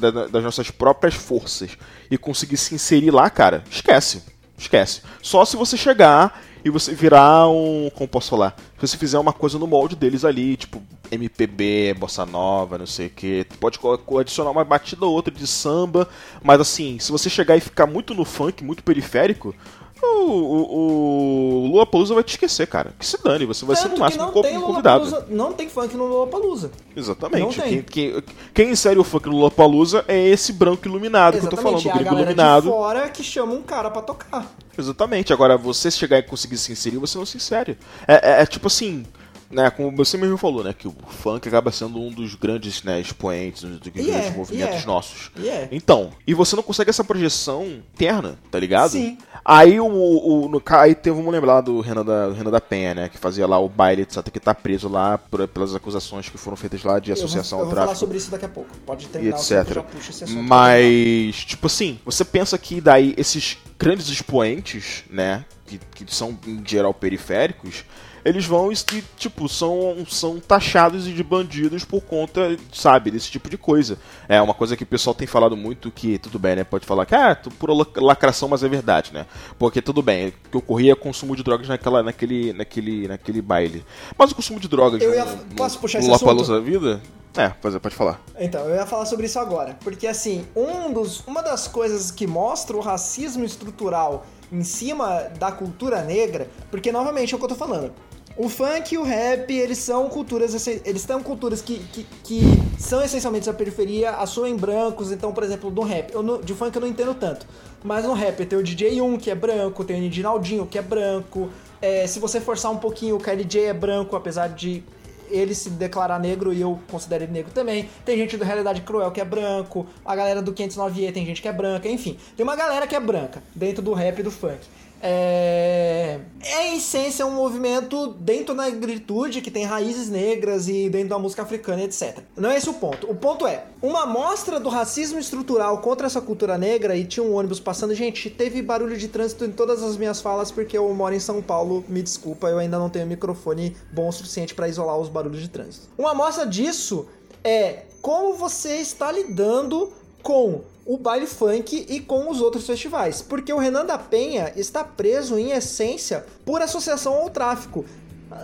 da- das nossas próprias forças e conseguir se inserir lá, cara, esquece. Esquece. Só se você chegar e você virar um. Como posso falar? Se você fizer uma coisa no molde deles ali, tipo MPB, bossa nova, não sei o que. Pode adicionar uma batida ou outra de samba, mas assim, se você chegar e ficar muito no funk, muito periférico. O, o, o Lua Palusa vai te esquecer, cara. Que se dane, você vai ser Tanto no que máximo não um convidado. Não tem funk no Lollapalooza. Exatamente. Não tem. Quem, quem, quem insere o funk no Lollapalooza é esse branco iluminado que eu tô falando, Exatamente, o é gringo iluminado. de fora que chama um cara pra tocar. Exatamente. Agora, você chegar e conseguir se inserir, você não se insere. É, é- é tipo assim. Né, como você mesmo falou, né, que o funk acaba sendo um dos grandes né, expoentes, um dos grandes é, movimentos é. nossos. É. Então, e você não consegue essa projeção interna, tá ligado? Sim. Aí o, o no, aí teve, vamos lembrar do Renan da, do Renan da Penha, né, que fazia lá o baile, etc, que tá preso lá por- pelas acusações que foram feitas lá de Eu vou, associação eu ao vou falar tráfico sobre isso daqui a pouco. Pode terminar etc. já puxa esse assunto. Mas, tipo assim, você pensa que daí esses grandes expoentes, né, que, que são em geral periféricos, eles vão e, tipo, são, são taxados de bandidos por conta, sabe, desse tipo de coisa. É uma coisa que o pessoal tem falado muito que, tudo bem, né, pode falar que, ah, pura lac- lacração, mas é verdade, né, porque tudo bem, o que ocorria é consumo de drogas naquela, naquele, naquele, naquele baile. Mas o consumo de drogas Eu ia- no, posso puxar no esse Lollapalooza da vida... É, pode, pode falar. Então, eu ia falar sobre isso agora. Porque, assim, um dos, uma das coisas que mostra o racismo estrutural em cima da cultura negra, porque, novamente, é o que eu tô falando. O funk e o rap, eles são culturas, eles são culturas que, que, que são essencialmente da periferia, assumem brancos, então, por exemplo, no rap, eu não- de funk eu não entendo tanto, mas no rap tem o DJ 1, que é branco, tem o Nidinaldinho, que é branco, é, se você forçar um pouquinho, o KLJ é branco, apesar de ele se declarar negro e eu considero ele negro também. Tem gente do Realidade Cruel que é branco, a galera do 509E tem gente que é branca, enfim. Tem uma galera que é branca dentro do rap e do funk. É... é em essência um movimento dentro da negritude que tem raízes negras e dentro da música africana, etc. Não é esse o ponto. O ponto é, uma amostra do racismo estrutural contra essa cultura negra e tinha um ônibus passando. Gente, teve barulho de trânsito em todas as minhas falas porque eu moro em São Paulo, me desculpa, eu ainda não tenho microfone bom o suficiente para isolar os barulhos de trânsito. Uma amostra disso é como você está lidando com o baile funk e com os outros festivais. Porque o Renan da Penha está preso, em essência, por associação ao tráfico.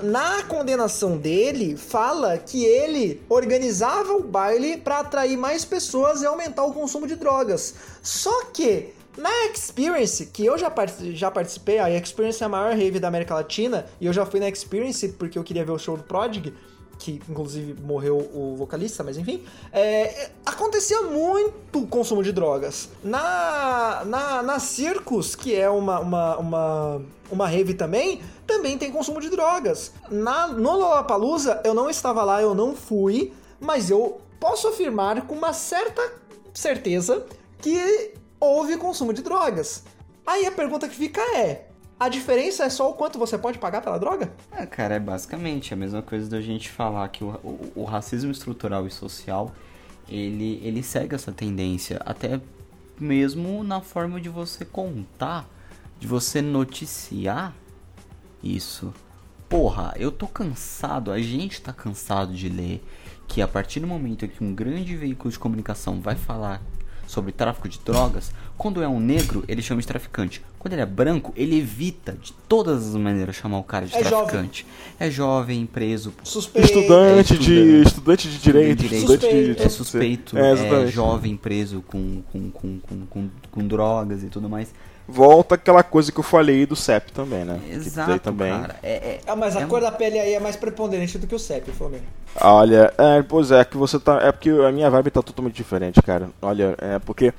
Na condenação dele, fala que ele organizava o baile para atrair mais pessoas e aumentar o consumo de drogas. Só que na Experience, que eu já, parti- já participei, a Experience é a maior rave da América Latina, e eu já fui na Experience porque eu queria ver o show do Prodig, que inclusive morreu o vocalista, mas enfim. É, acontecia muito consumo de drogas. Na, na, na Circus, que é uma, uma, uma, uma rave também, também tem consumo de drogas. Na, no Lollapalooza, eu não estava lá, eu não fui, mas eu posso afirmar com uma certa certeza que houve consumo de drogas. Aí a pergunta que fica é: a diferença é só o quanto você pode pagar pela droga? É, cara, é basicamente a mesma coisa da gente falar que o, o- o racismo estrutural e social, ele, ele segue essa tendência, até mesmo na forma de você contar, de você noticiar isso. Porra, eu tô cansado, a gente tá cansado de ler que a partir do momento que um grande veículo de comunicação vai falar sobre tráfico de drogas, quando é um negro, ele chama de traficante. Quando ele é branco, ele evita de todas as maneiras chamar o cara de É jovem. traficante. É jovem, preso, Suspeito. Estudante, É de, estudante. estudante de direito. direito. Estudante de, Suspeito. é suspeito, É, é, jovem preso com, com, com, com, com, com drogas e tudo mais. Volta aquela coisa que eu falei do CEP também, né? Exato, também. cara. É, é, Ah, mas a é cor da pele aí é mais preponderante do que o CEP, Flamengo. Olha, é, pois é, que você tá. É porque a minha vibe tá totalmente diferente, cara. Olha, é porque.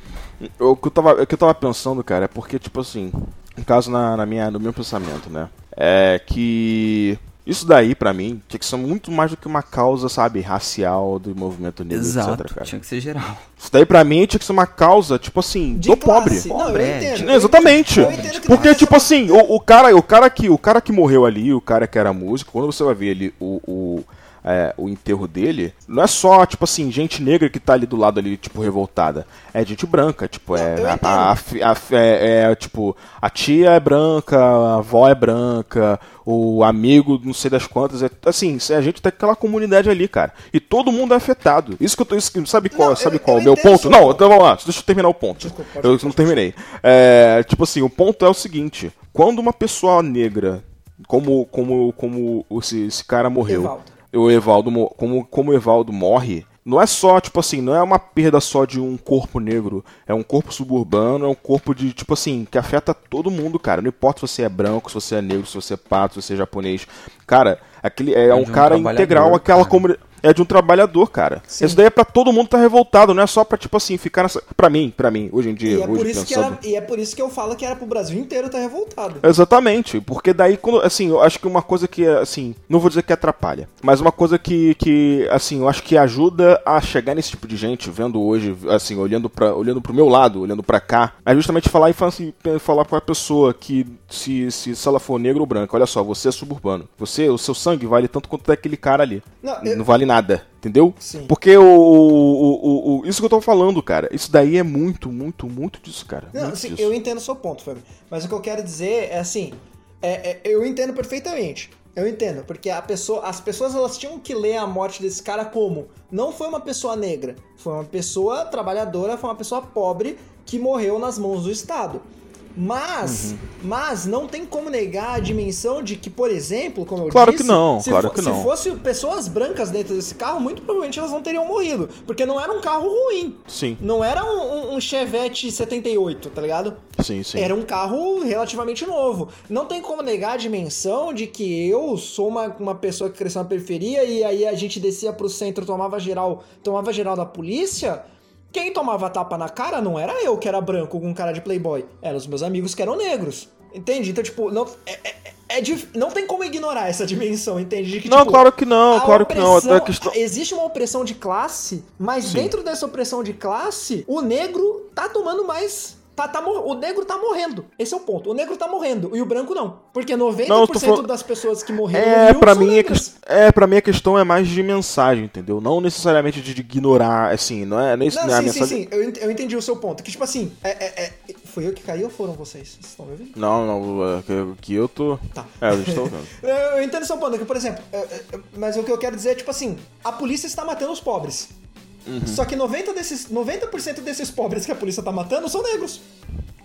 O que eu tava, o que eu tava pensando, cara, é porque, tipo assim, um caso na, na minha, no meu pensamento, né? É que. Isso daí, pra mim, tinha que ser muito mais do que uma causa, sabe, racial do movimento negro, Exato, etc, cara. tinha que ser geral. Isso daí, pra mim, tinha que ser uma causa, tipo assim, De do classe. pobre. Não, eu Pobre, é, entendo. Não, exatamente. Eu entendo que Porque, tipo ser assim, o, o cara, o, cara que, o cara que morreu ali, o cara que era músico, quando você vai ver ali o, o, é, o enterro dele, não é só, tipo assim, gente negra que tá ali do lado ali, tipo, revoltada. É gente branca, tipo, é. a, a- a é, é, tipo, a tia é branca, a avó é branca, o amigo, não sei das quantas. É, assim, a gente tem aquela comunidade ali, cara. E todo mundo é afetado. Isso que eu tô. isso sabe qual, Não, sabe eu- qual eu o meu entendo ponto? Não, então vamos lá, deixa eu terminar o ponto. Desculpa, eu não terminei. É, tipo assim, o ponto é o seguinte: quando uma pessoa negra, como, como, como esse, esse cara morreu, Evaldo. O Evaldo, mo- como, como o Evaldo morre, não é só, tipo assim, não é uma perda só de um corpo negro, é um corpo suburbano, é um corpo de, tipo assim, que afeta todo mundo, cara. Não importa se você é branco, se você é negro, se você é pato, se você é japonês. Cara, aquele é, É um um cara integral, aquela comunidade. É de um trabalhador, cara. Sim. Isso daí é pra todo mundo tá revoltado, não é só pra, tipo assim, ficar nessa. Pra mim, pra mim, hoje em dia, E é, por isso que pensando. era, e é por isso que eu falo que era pro Brasil inteiro estar revoltado. Exatamente, porque daí quando, assim, eu acho que uma coisa que, assim, não vou dizer que atrapalha, mas uma coisa que, que assim, eu acho que ajuda a chegar nesse tipo de gente, vendo hoje, assim, olhando para olhando pro meu lado, olhando pra cá, é justamente falar e falar, assim, falar pra pessoa que se, se, se ela for negro ou branca, olha só, você é suburbano, você, o seu sangue vale tanto quanto daquele cara ali, Não, não, eu- vale nada. Entendeu? Sim. Porque o, o, o, Isso que eu tô falando, cara. Isso daí é muito, muito, muito disso, cara. Não, muito assim, disso. eu entendo o seu ponto, Fábio. Mas o que eu quero dizer é assim, é- é- eu entendo perfeitamente. Eu entendo, porque a pessoa, as pessoas elas tinham que ler a morte desse cara como não foi uma pessoa negra, foi uma pessoa trabalhadora, foi uma pessoa pobre que morreu nas mãos do Estado. Mas, Uhum. mas não tem como negar a dimensão de que, por exemplo, como eu Claro disse, que não, se claro que não. Se fosse pessoas brancas dentro desse carro, muito provavelmente elas não teriam morrido, porque não era um carro ruim. Sim, Não era um, um- um Chevette 78, tá ligado? sim, sim. Era um carro relativamente novo. Não tem como negar a dimensão de que eu sou uma, uma pessoa que cresceu na periferia e aí a gente descia pro centro, tomava geral, tomava geral da polícia. Quem tomava tapa na cara não era eu que era branco com cara de playboy, eram os meus amigos que eram negros. Entende? Então, tipo, não, é, é- é dif- não tem como ignorar essa dimensão, entende? De que, Não, tipo, claro que não, claro que não. opressão- Até a questão... Existe uma opressão de classe, mas Sim. dentro dessa opressão de classe, o negro tá tomando mais. Tá, tá o negro tá morrendo. Esse é o ponto. O negro tá morrendo e o branco não. Porque 90% Não, falando- das pessoas que morreram no É, Rio pra mim, ques- é, pra mim a questão é mais de mensagem, entendeu? Não necessariamente de, ignorar, assim, não é, não é Não, não é a sim, mensagem. sim, sim. Eu, eu entendi o seu ponto. Que, tipo assim, é, é- é- foi eu que caí ou foram vocês? Vocês estão me ouvindo? Não, não, é que, eu tô. Tá. É, eu estou <laughs> vendo. Eu, entendo o seu ponto, que, por exemplo, é, é, é, mas o que eu quero dizer é, tipo assim, a polícia está matando os pobres. Uhum. Só que 90%, desses, 90 desses pobres que a polícia tá matando são negros.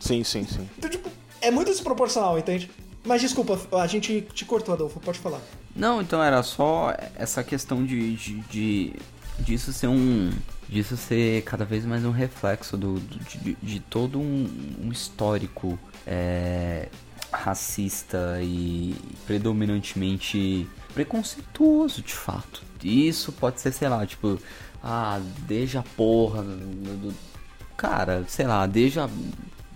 Sim, sim, sim. Então, tipo, é muito desproporcional, entende? Mas desculpa, a gente te cortou, Adolfo, pode falar. Não, então era só essa questão de, de, de- disso ser um disso ser cada vez mais um reflexo do, do- de, de todo um, um histórico é, racista e predominantemente preconceituoso de fato. Isso pode ser, sei lá, tipo, ah, desde a porra do, do- cara, sei lá, desde a,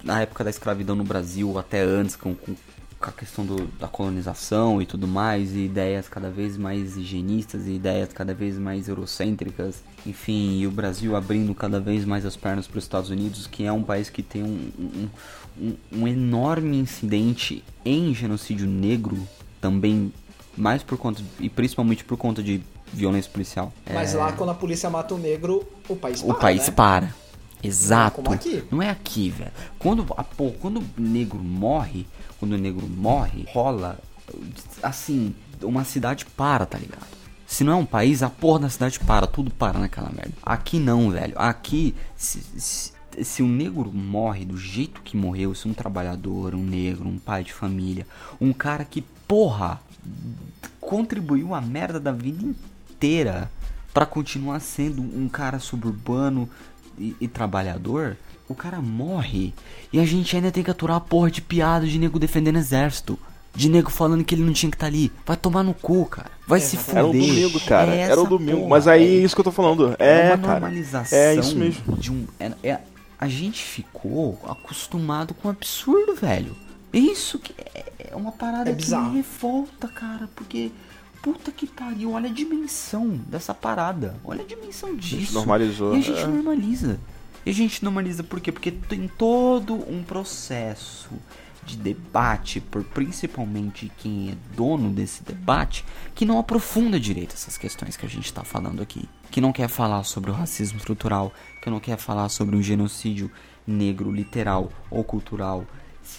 na época da escravidão no Brasil até antes com, com a questão do- da colonização e tudo mais, e ideias cada vez mais higienistas e ideias cada vez mais eurocêntricas, enfim, e o Brasil abrindo cada vez mais as pernas para os Estados Unidos, que é um país que tem um, um, um- um enorme incidente em genocídio negro, também mais por conta, e principalmente por conta de violência policial. Mas É, lá, quando a polícia mata um negro, o país o para, país né? para. Exato. Como aqui. Não é aqui, velho. Quando, a, pô, quando o negro morre, quando o negro morre, rola, assim, uma cidade para, tá ligado? Se não é um país, a porra da cidade para, tudo para naquela merda. Aqui não, velho. Aqui, se, se, se um negro morre do jeito que morreu, se um trabalhador, um negro, um pai de família, um cara que, porra, contribuiu a merda da vida inteira pra continuar sendo um cara suburbano e, e trabalhador, o cara morre e a gente ainda tem que aturar a porra de piada de nego defendendo exército. De nego falando que ele não tinha que estar ali. Vai tomar no cu, cara. Vai se fuder. Era o domingo, cara. É Era o domingo. porra, mas aí é- é isso que eu tô falando. é É, uma cara. normalização É isso mesmo. de um. É, é- a gente ficou acostumado com o absurdo, velho. Isso que é, é uma parada É que me revolta, cara, porque. Puta que pariu, olha a dimensão dessa parada. Olha a dimensão disso. normalizou, E a gente é. normaliza. E a gente normaliza por quê? Porque tem todo um processo de debate por principalmente quem é dono desse debate que não aprofunda direito essas questões que a gente está falando aqui. Que não quer falar sobre o racismo estrutural, que não quer falar sobre um genocídio negro literal ou cultural,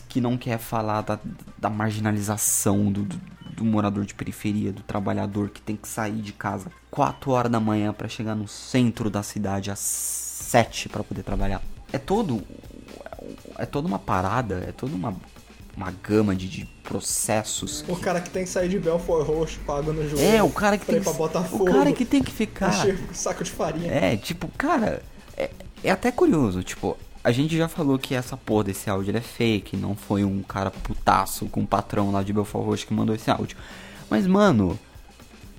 que não quer falar da, da marginalização do, do, do morador de periferia, do trabalhador que tem que sair de casa 4 horas da manhã para chegar no centro da cidade às 7 para poder trabalhar. É todo é toda uma parada, é toda uma uma gama de, de processos. O cara que tem que sair de Belfort Roxo, pago no jogo. É, o cara que pra tem que Botafogo. o cara que tem que ficar <laughs> saco de farinha. É, tipo, cara, é, é até curioso, tipo, a gente já falou que essa porra desse áudio é fake, não foi um cara putaço com um patrão lá de Belfort Roxo que mandou esse áudio. Mas, mano,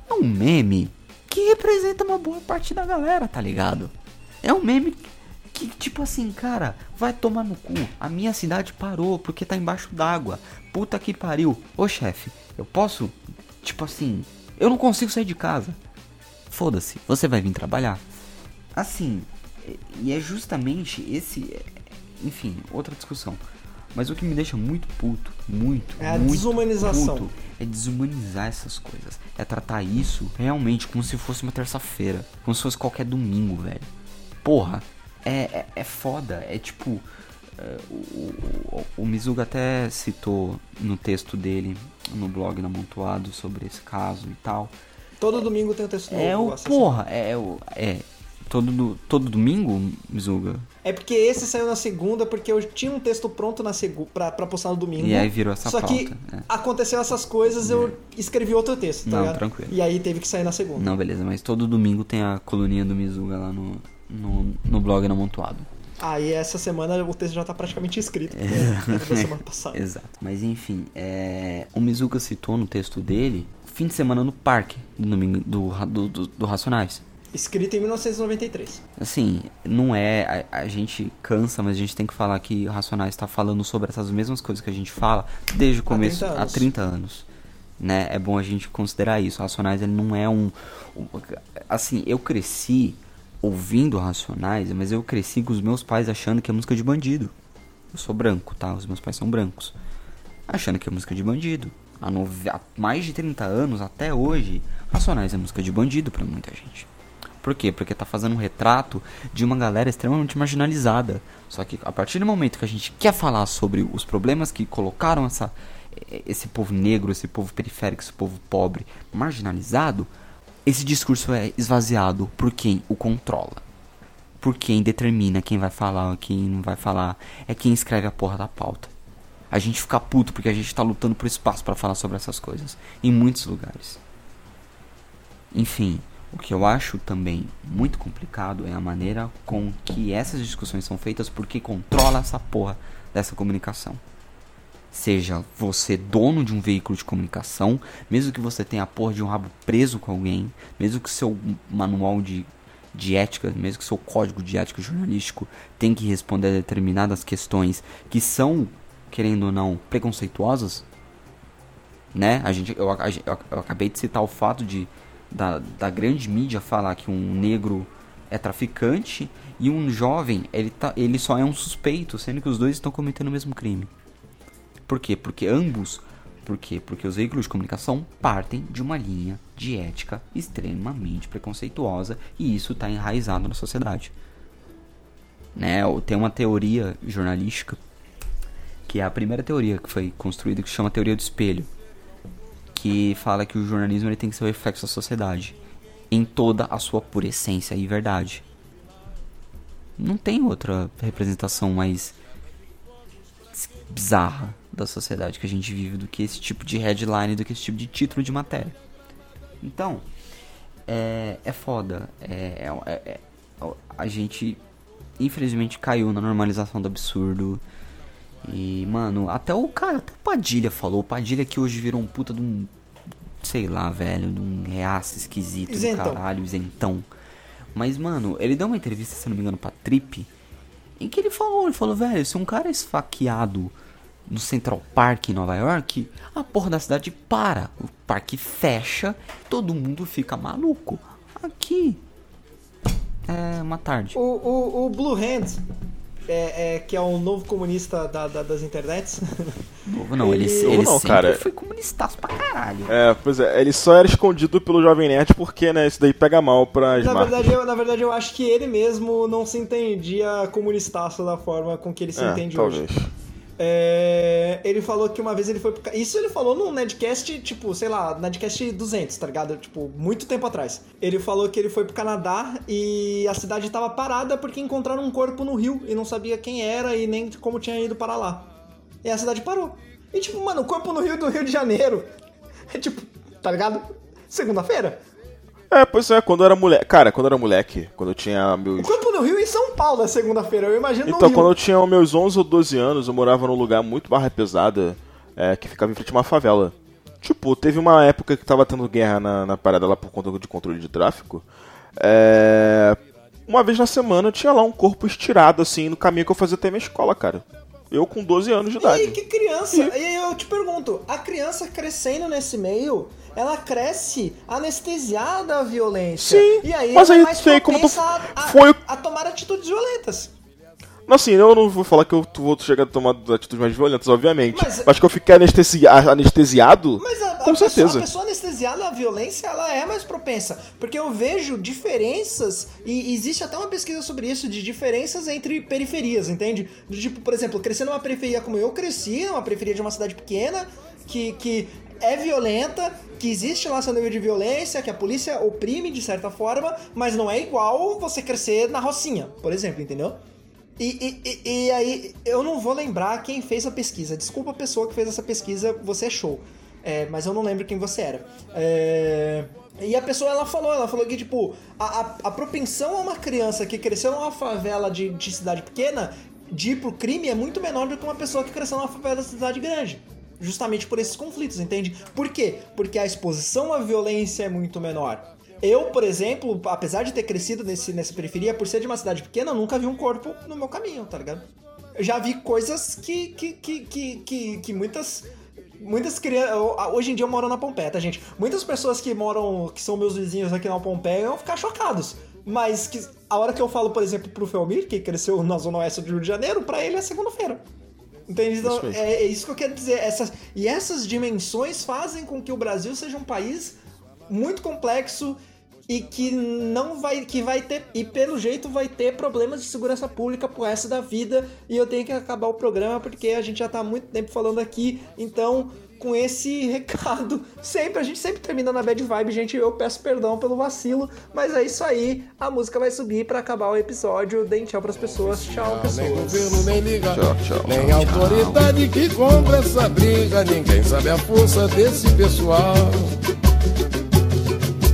é um meme que representa uma boa parte da galera, tá ligado? É um meme que, tipo assim, cara, vai tomar no cu. A minha cidade parou porque tá embaixo d'água. Puta que pariu. Ô chefe, eu posso, tipo assim, eu não consigo sair de casa. Foda-se, você vai vir trabalhar. Assim, e é justamente esse. Enfim, outra discussão. Mas o que me deixa muito puto, muito, É a muito desumanização. puto, é desumanizar essas coisas. É tratar isso realmente como se fosse uma terça-feira. Como se fosse qualquer domingo, velho. Porra, é, é, é foda. É tipo. é, o, o, o Mizuga até citou no texto dele, no blog na Amontoado, sobre esse caso e tal. Todo domingo tem um texto novo. É o. Porra, é o. É. Todo, do- todo domingo, Mizuga? É porque esse saiu na segunda, porque eu tinha um texto pronto na segu pra, pra postar no domingo. E aí virou essa Só que pauta, é. aconteceu essas coisas, eu escrevi outro texto, tá Não, ligado? tranquilo. E aí teve que sair na segunda. Não, beleza, mas todo domingo tem a coluninha do Mizuga lá no, no, no blog na Amontoado. Aí essa semana o texto já tá praticamente escrito. É. né? <laughs> Semana passada. Exato. Mas enfim, é... o Mizuga citou no texto dele fim de semana no parque do, domingo, do, do, do, do Racionais. Escrito em 1993. Assim, não é. A, a gente cansa, mas a gente tem que falar que o Racionais está falando sobre essas mesmas coisas que a gente fala desde o começo 30 há anos. 30 anos. Né? É bom a gente considerar isso. O Racionais ele não é um, um- Assim, eu cresci ouvindo Racionais, mas eu cresci com os meus pais achando que é música de bandido. Eu sou branco, tá? Os meus pais são brancos. Achando que é música de bandido. Há, nove- há mais de 30 anos, até hoje, Racionais é música de bandido pra muita gente. Por quê? Porque tá fazendo um retrato de uma galera extremamente marginalizada. Só que a partir do momento que a gente quer falar sobre os problemas que colocaram essa, esse povo negro, esse povo periférico, esse povo pobre marginalizado, esse discurso é esvaziado por quem o controla. Por quem determina quem vai falar, quem não vai falar. É quem escreve a porra da pauta. A gente fica puto porque a gente tá lutando por espaço pra falar sobre essas coisas. Em muitos lugares. Enfim, o que eu acho também muito complicado é a maneira com que essas discussões são feitas porque controla essa porra dessa comunicação. Seja você dono de um veículo de comunicação, mesmo que você tenha a porra de um rabo preso com alguém, mesmo que seu manual de, de ética, mesmo que seu código de ética jornalístico tem que responder a determinadas questões que são, querendo ou não, preconceituosas, né? A gente, eu- eu acabei de citar o fato de da, da grande mídia falar que um negro é traficante e um jovem ele, tá, ele só é um suspeito, sendo que os dois estão cometendo o mesmo crime. Por quê? Porque ambos. Por quê? Porque os veículos de comunicação partem de uma linha de ética extremamente preconceituosa e isso está enraizado na sociedade. Né? Tem uma teoria jornalística que é a primeira teoria que foi construída que se chama teoria do espelho que fala que o jornalismo ele tem que ser o reflexo da sociedade em toda a sua pura essência e verdade. Não tem outra representação mais bizarra da sociedade que a gente vive do que esse tipo de headline, do que esse tipo de título de matéria. Então, é, é foda. É, é- é- é- a gente, infelizmente, caiu na normalização do absurdo. E, mano, até o cara, até o Padilha falou. O Padilha que hoje virou um puta de um. Sei lá, velho, de um reaça esquisito Isentão. do caralho, isentão. Mas, mano, ele deu uma entrevista, se não me engano, pra Trip. Em que ele falou, ele falou, velho, se um cara é esfaqueado no Central Park em Nova York, a porra da cidade para. O parque fecha, todo mundo fica maluco. Aqui é uma tarde. O, o, o Blue Hand, é, é, que é o novo comunista da- da- das internets, <laughs> Novo não, ele, Ele- ele não, sempre cara. foi comunistaço pra caralho. É, pois é, ele só era escondido pelo Jovem Nerd porque, né, isso daí pega mal pras na marcas. verdade, eu, na verdade eu acho que ele mesmo não se entendia comunistaço da forma com que ele se É, entende talvez. hoje. É, ele falou que uma vez ele foi pro... Isso ele falou num Nedcast, tipo, sei lá, Nedcast 200, tá ligado? Tipo, muito tempo atrás. Ele falou que ele foi pro Canadá e a cidade tava parada porque encontraram um corpo no rio e não sabia quem era e nem como tinha ido para lá. E a cidade parou. E tipo, mano, corpo no rio do Rio de Janeiro. <laughs> É tipo, tá ligado? Segunda-feira. É, pois é, quando eu era moleque. Cara, quando eu era moleque, quando eu tinha meus. O corpo no rio em São Paulo é segunda-feira, eu imagino no Então, quando eu tinha meus 11 ou 12 anos, eu morava num lugar muito barra pesada, é, que ficava em frente a uma favela. Tipo, teve uma época que tava tendo guerra na, na parada lá por conta de controle de tráfico. É... Uma vez na semana tinha lá um corpo estirado, assim, no caminho que eu fazia até minha escola, cara. Eu com 12 anos de idade. E que criança? E aí eu te pergunto, a criança crescendo nesse meio, ela cresce anestesiada à violência. Sim, E aí mas aí é mais sei como tu- a, foi a tomar atitudes violentas. Assim, eu não vou falar que eu vou chegar a tomar atitudes mais violentas, obviamente. Mas- Mas, que eu fiquei anestesi- anestesiado, Mas a, a com pessoa, certeza. a pessoa anestesiada à violência, ela é mais propensa. Porque eu vejo diferenças, e existe até uma pesquisa sobre isso, de diferenças entre periferias, entende? Do tipo, por exemplo, crescer numa periferia como eu cresci, numa periferia de uma cidade pequena, que, que é violenta, que existe lá seu nível de violência, que a polícia oprime de certa forma, mas não é igual você crescer na Rocinha, por exemplo, entendeu? E, e- e- aí, eu não vou lembrar quem fez a pesquisa. Desculpa a pessoa que fez essa pesquisa, você é show. É, mas eu não lembro quem você era. É, E a pessoa, ela falou, ela falou que, tipo, a, a, a propensão a uma criança que cresceu numa favela de, de cidade pequena de ir pro crime é muito menor do que uma pessoa que cresceu numa favela de cidade grande. Justamente por esses conflitos, entende? Por quê? Porque a exposição à violência é muito menor. Eu, por exemplo, apesar de ter crescido nesse, nessa periferia, por ser de uma cidade pequena, eu nunca vi um corpo no meu caminho, tá ligado? Eu já vi coisas que, que, que, que, que, que muitas. Muitas crianças. Hoje em dia eu moro na Pompeia, tá, gente? Muitas pessoas que moram. que são meus vizinhos aqui na Pompeia vão ficar chocados. Mas que a hora que eu falo, por exemplo, pro Felmir, que cresceu na Zona Oeste do Rio de Janeiro, pra ele é segunda-feira. Entende? Então, Isso é, é isso que eu quero dizer. Essas, e essas dimensões fazem com que o Brasil seja um país muito complexo e que não vai que vai ter e pelo jeito vai ter problemas de segurança pública pro resto da vida e eu tenho que acabar o programa porque a gente já tá há muito tempo falando aqui, então com esse <laughs> recado, sempre a gente sempre termina na bad vibe, gente, eu peço perdão pelo vacilo, mas é isso aí, a música vai subir pra acabar o episódio, deem tchau pras pessoas, tchau Nem pessoas. governo, nem liga, Tchau, tchau, nem tchau, autoridade que compra essa briga. Ninguém sabe a força desse pessoal.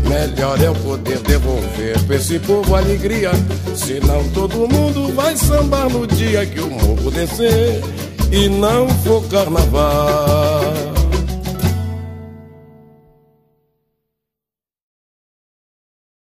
Melhor é eu poder devolver pra esse povo alegria. Senão todo mundo vai sambar no dia que o morro descer e não for carnaval.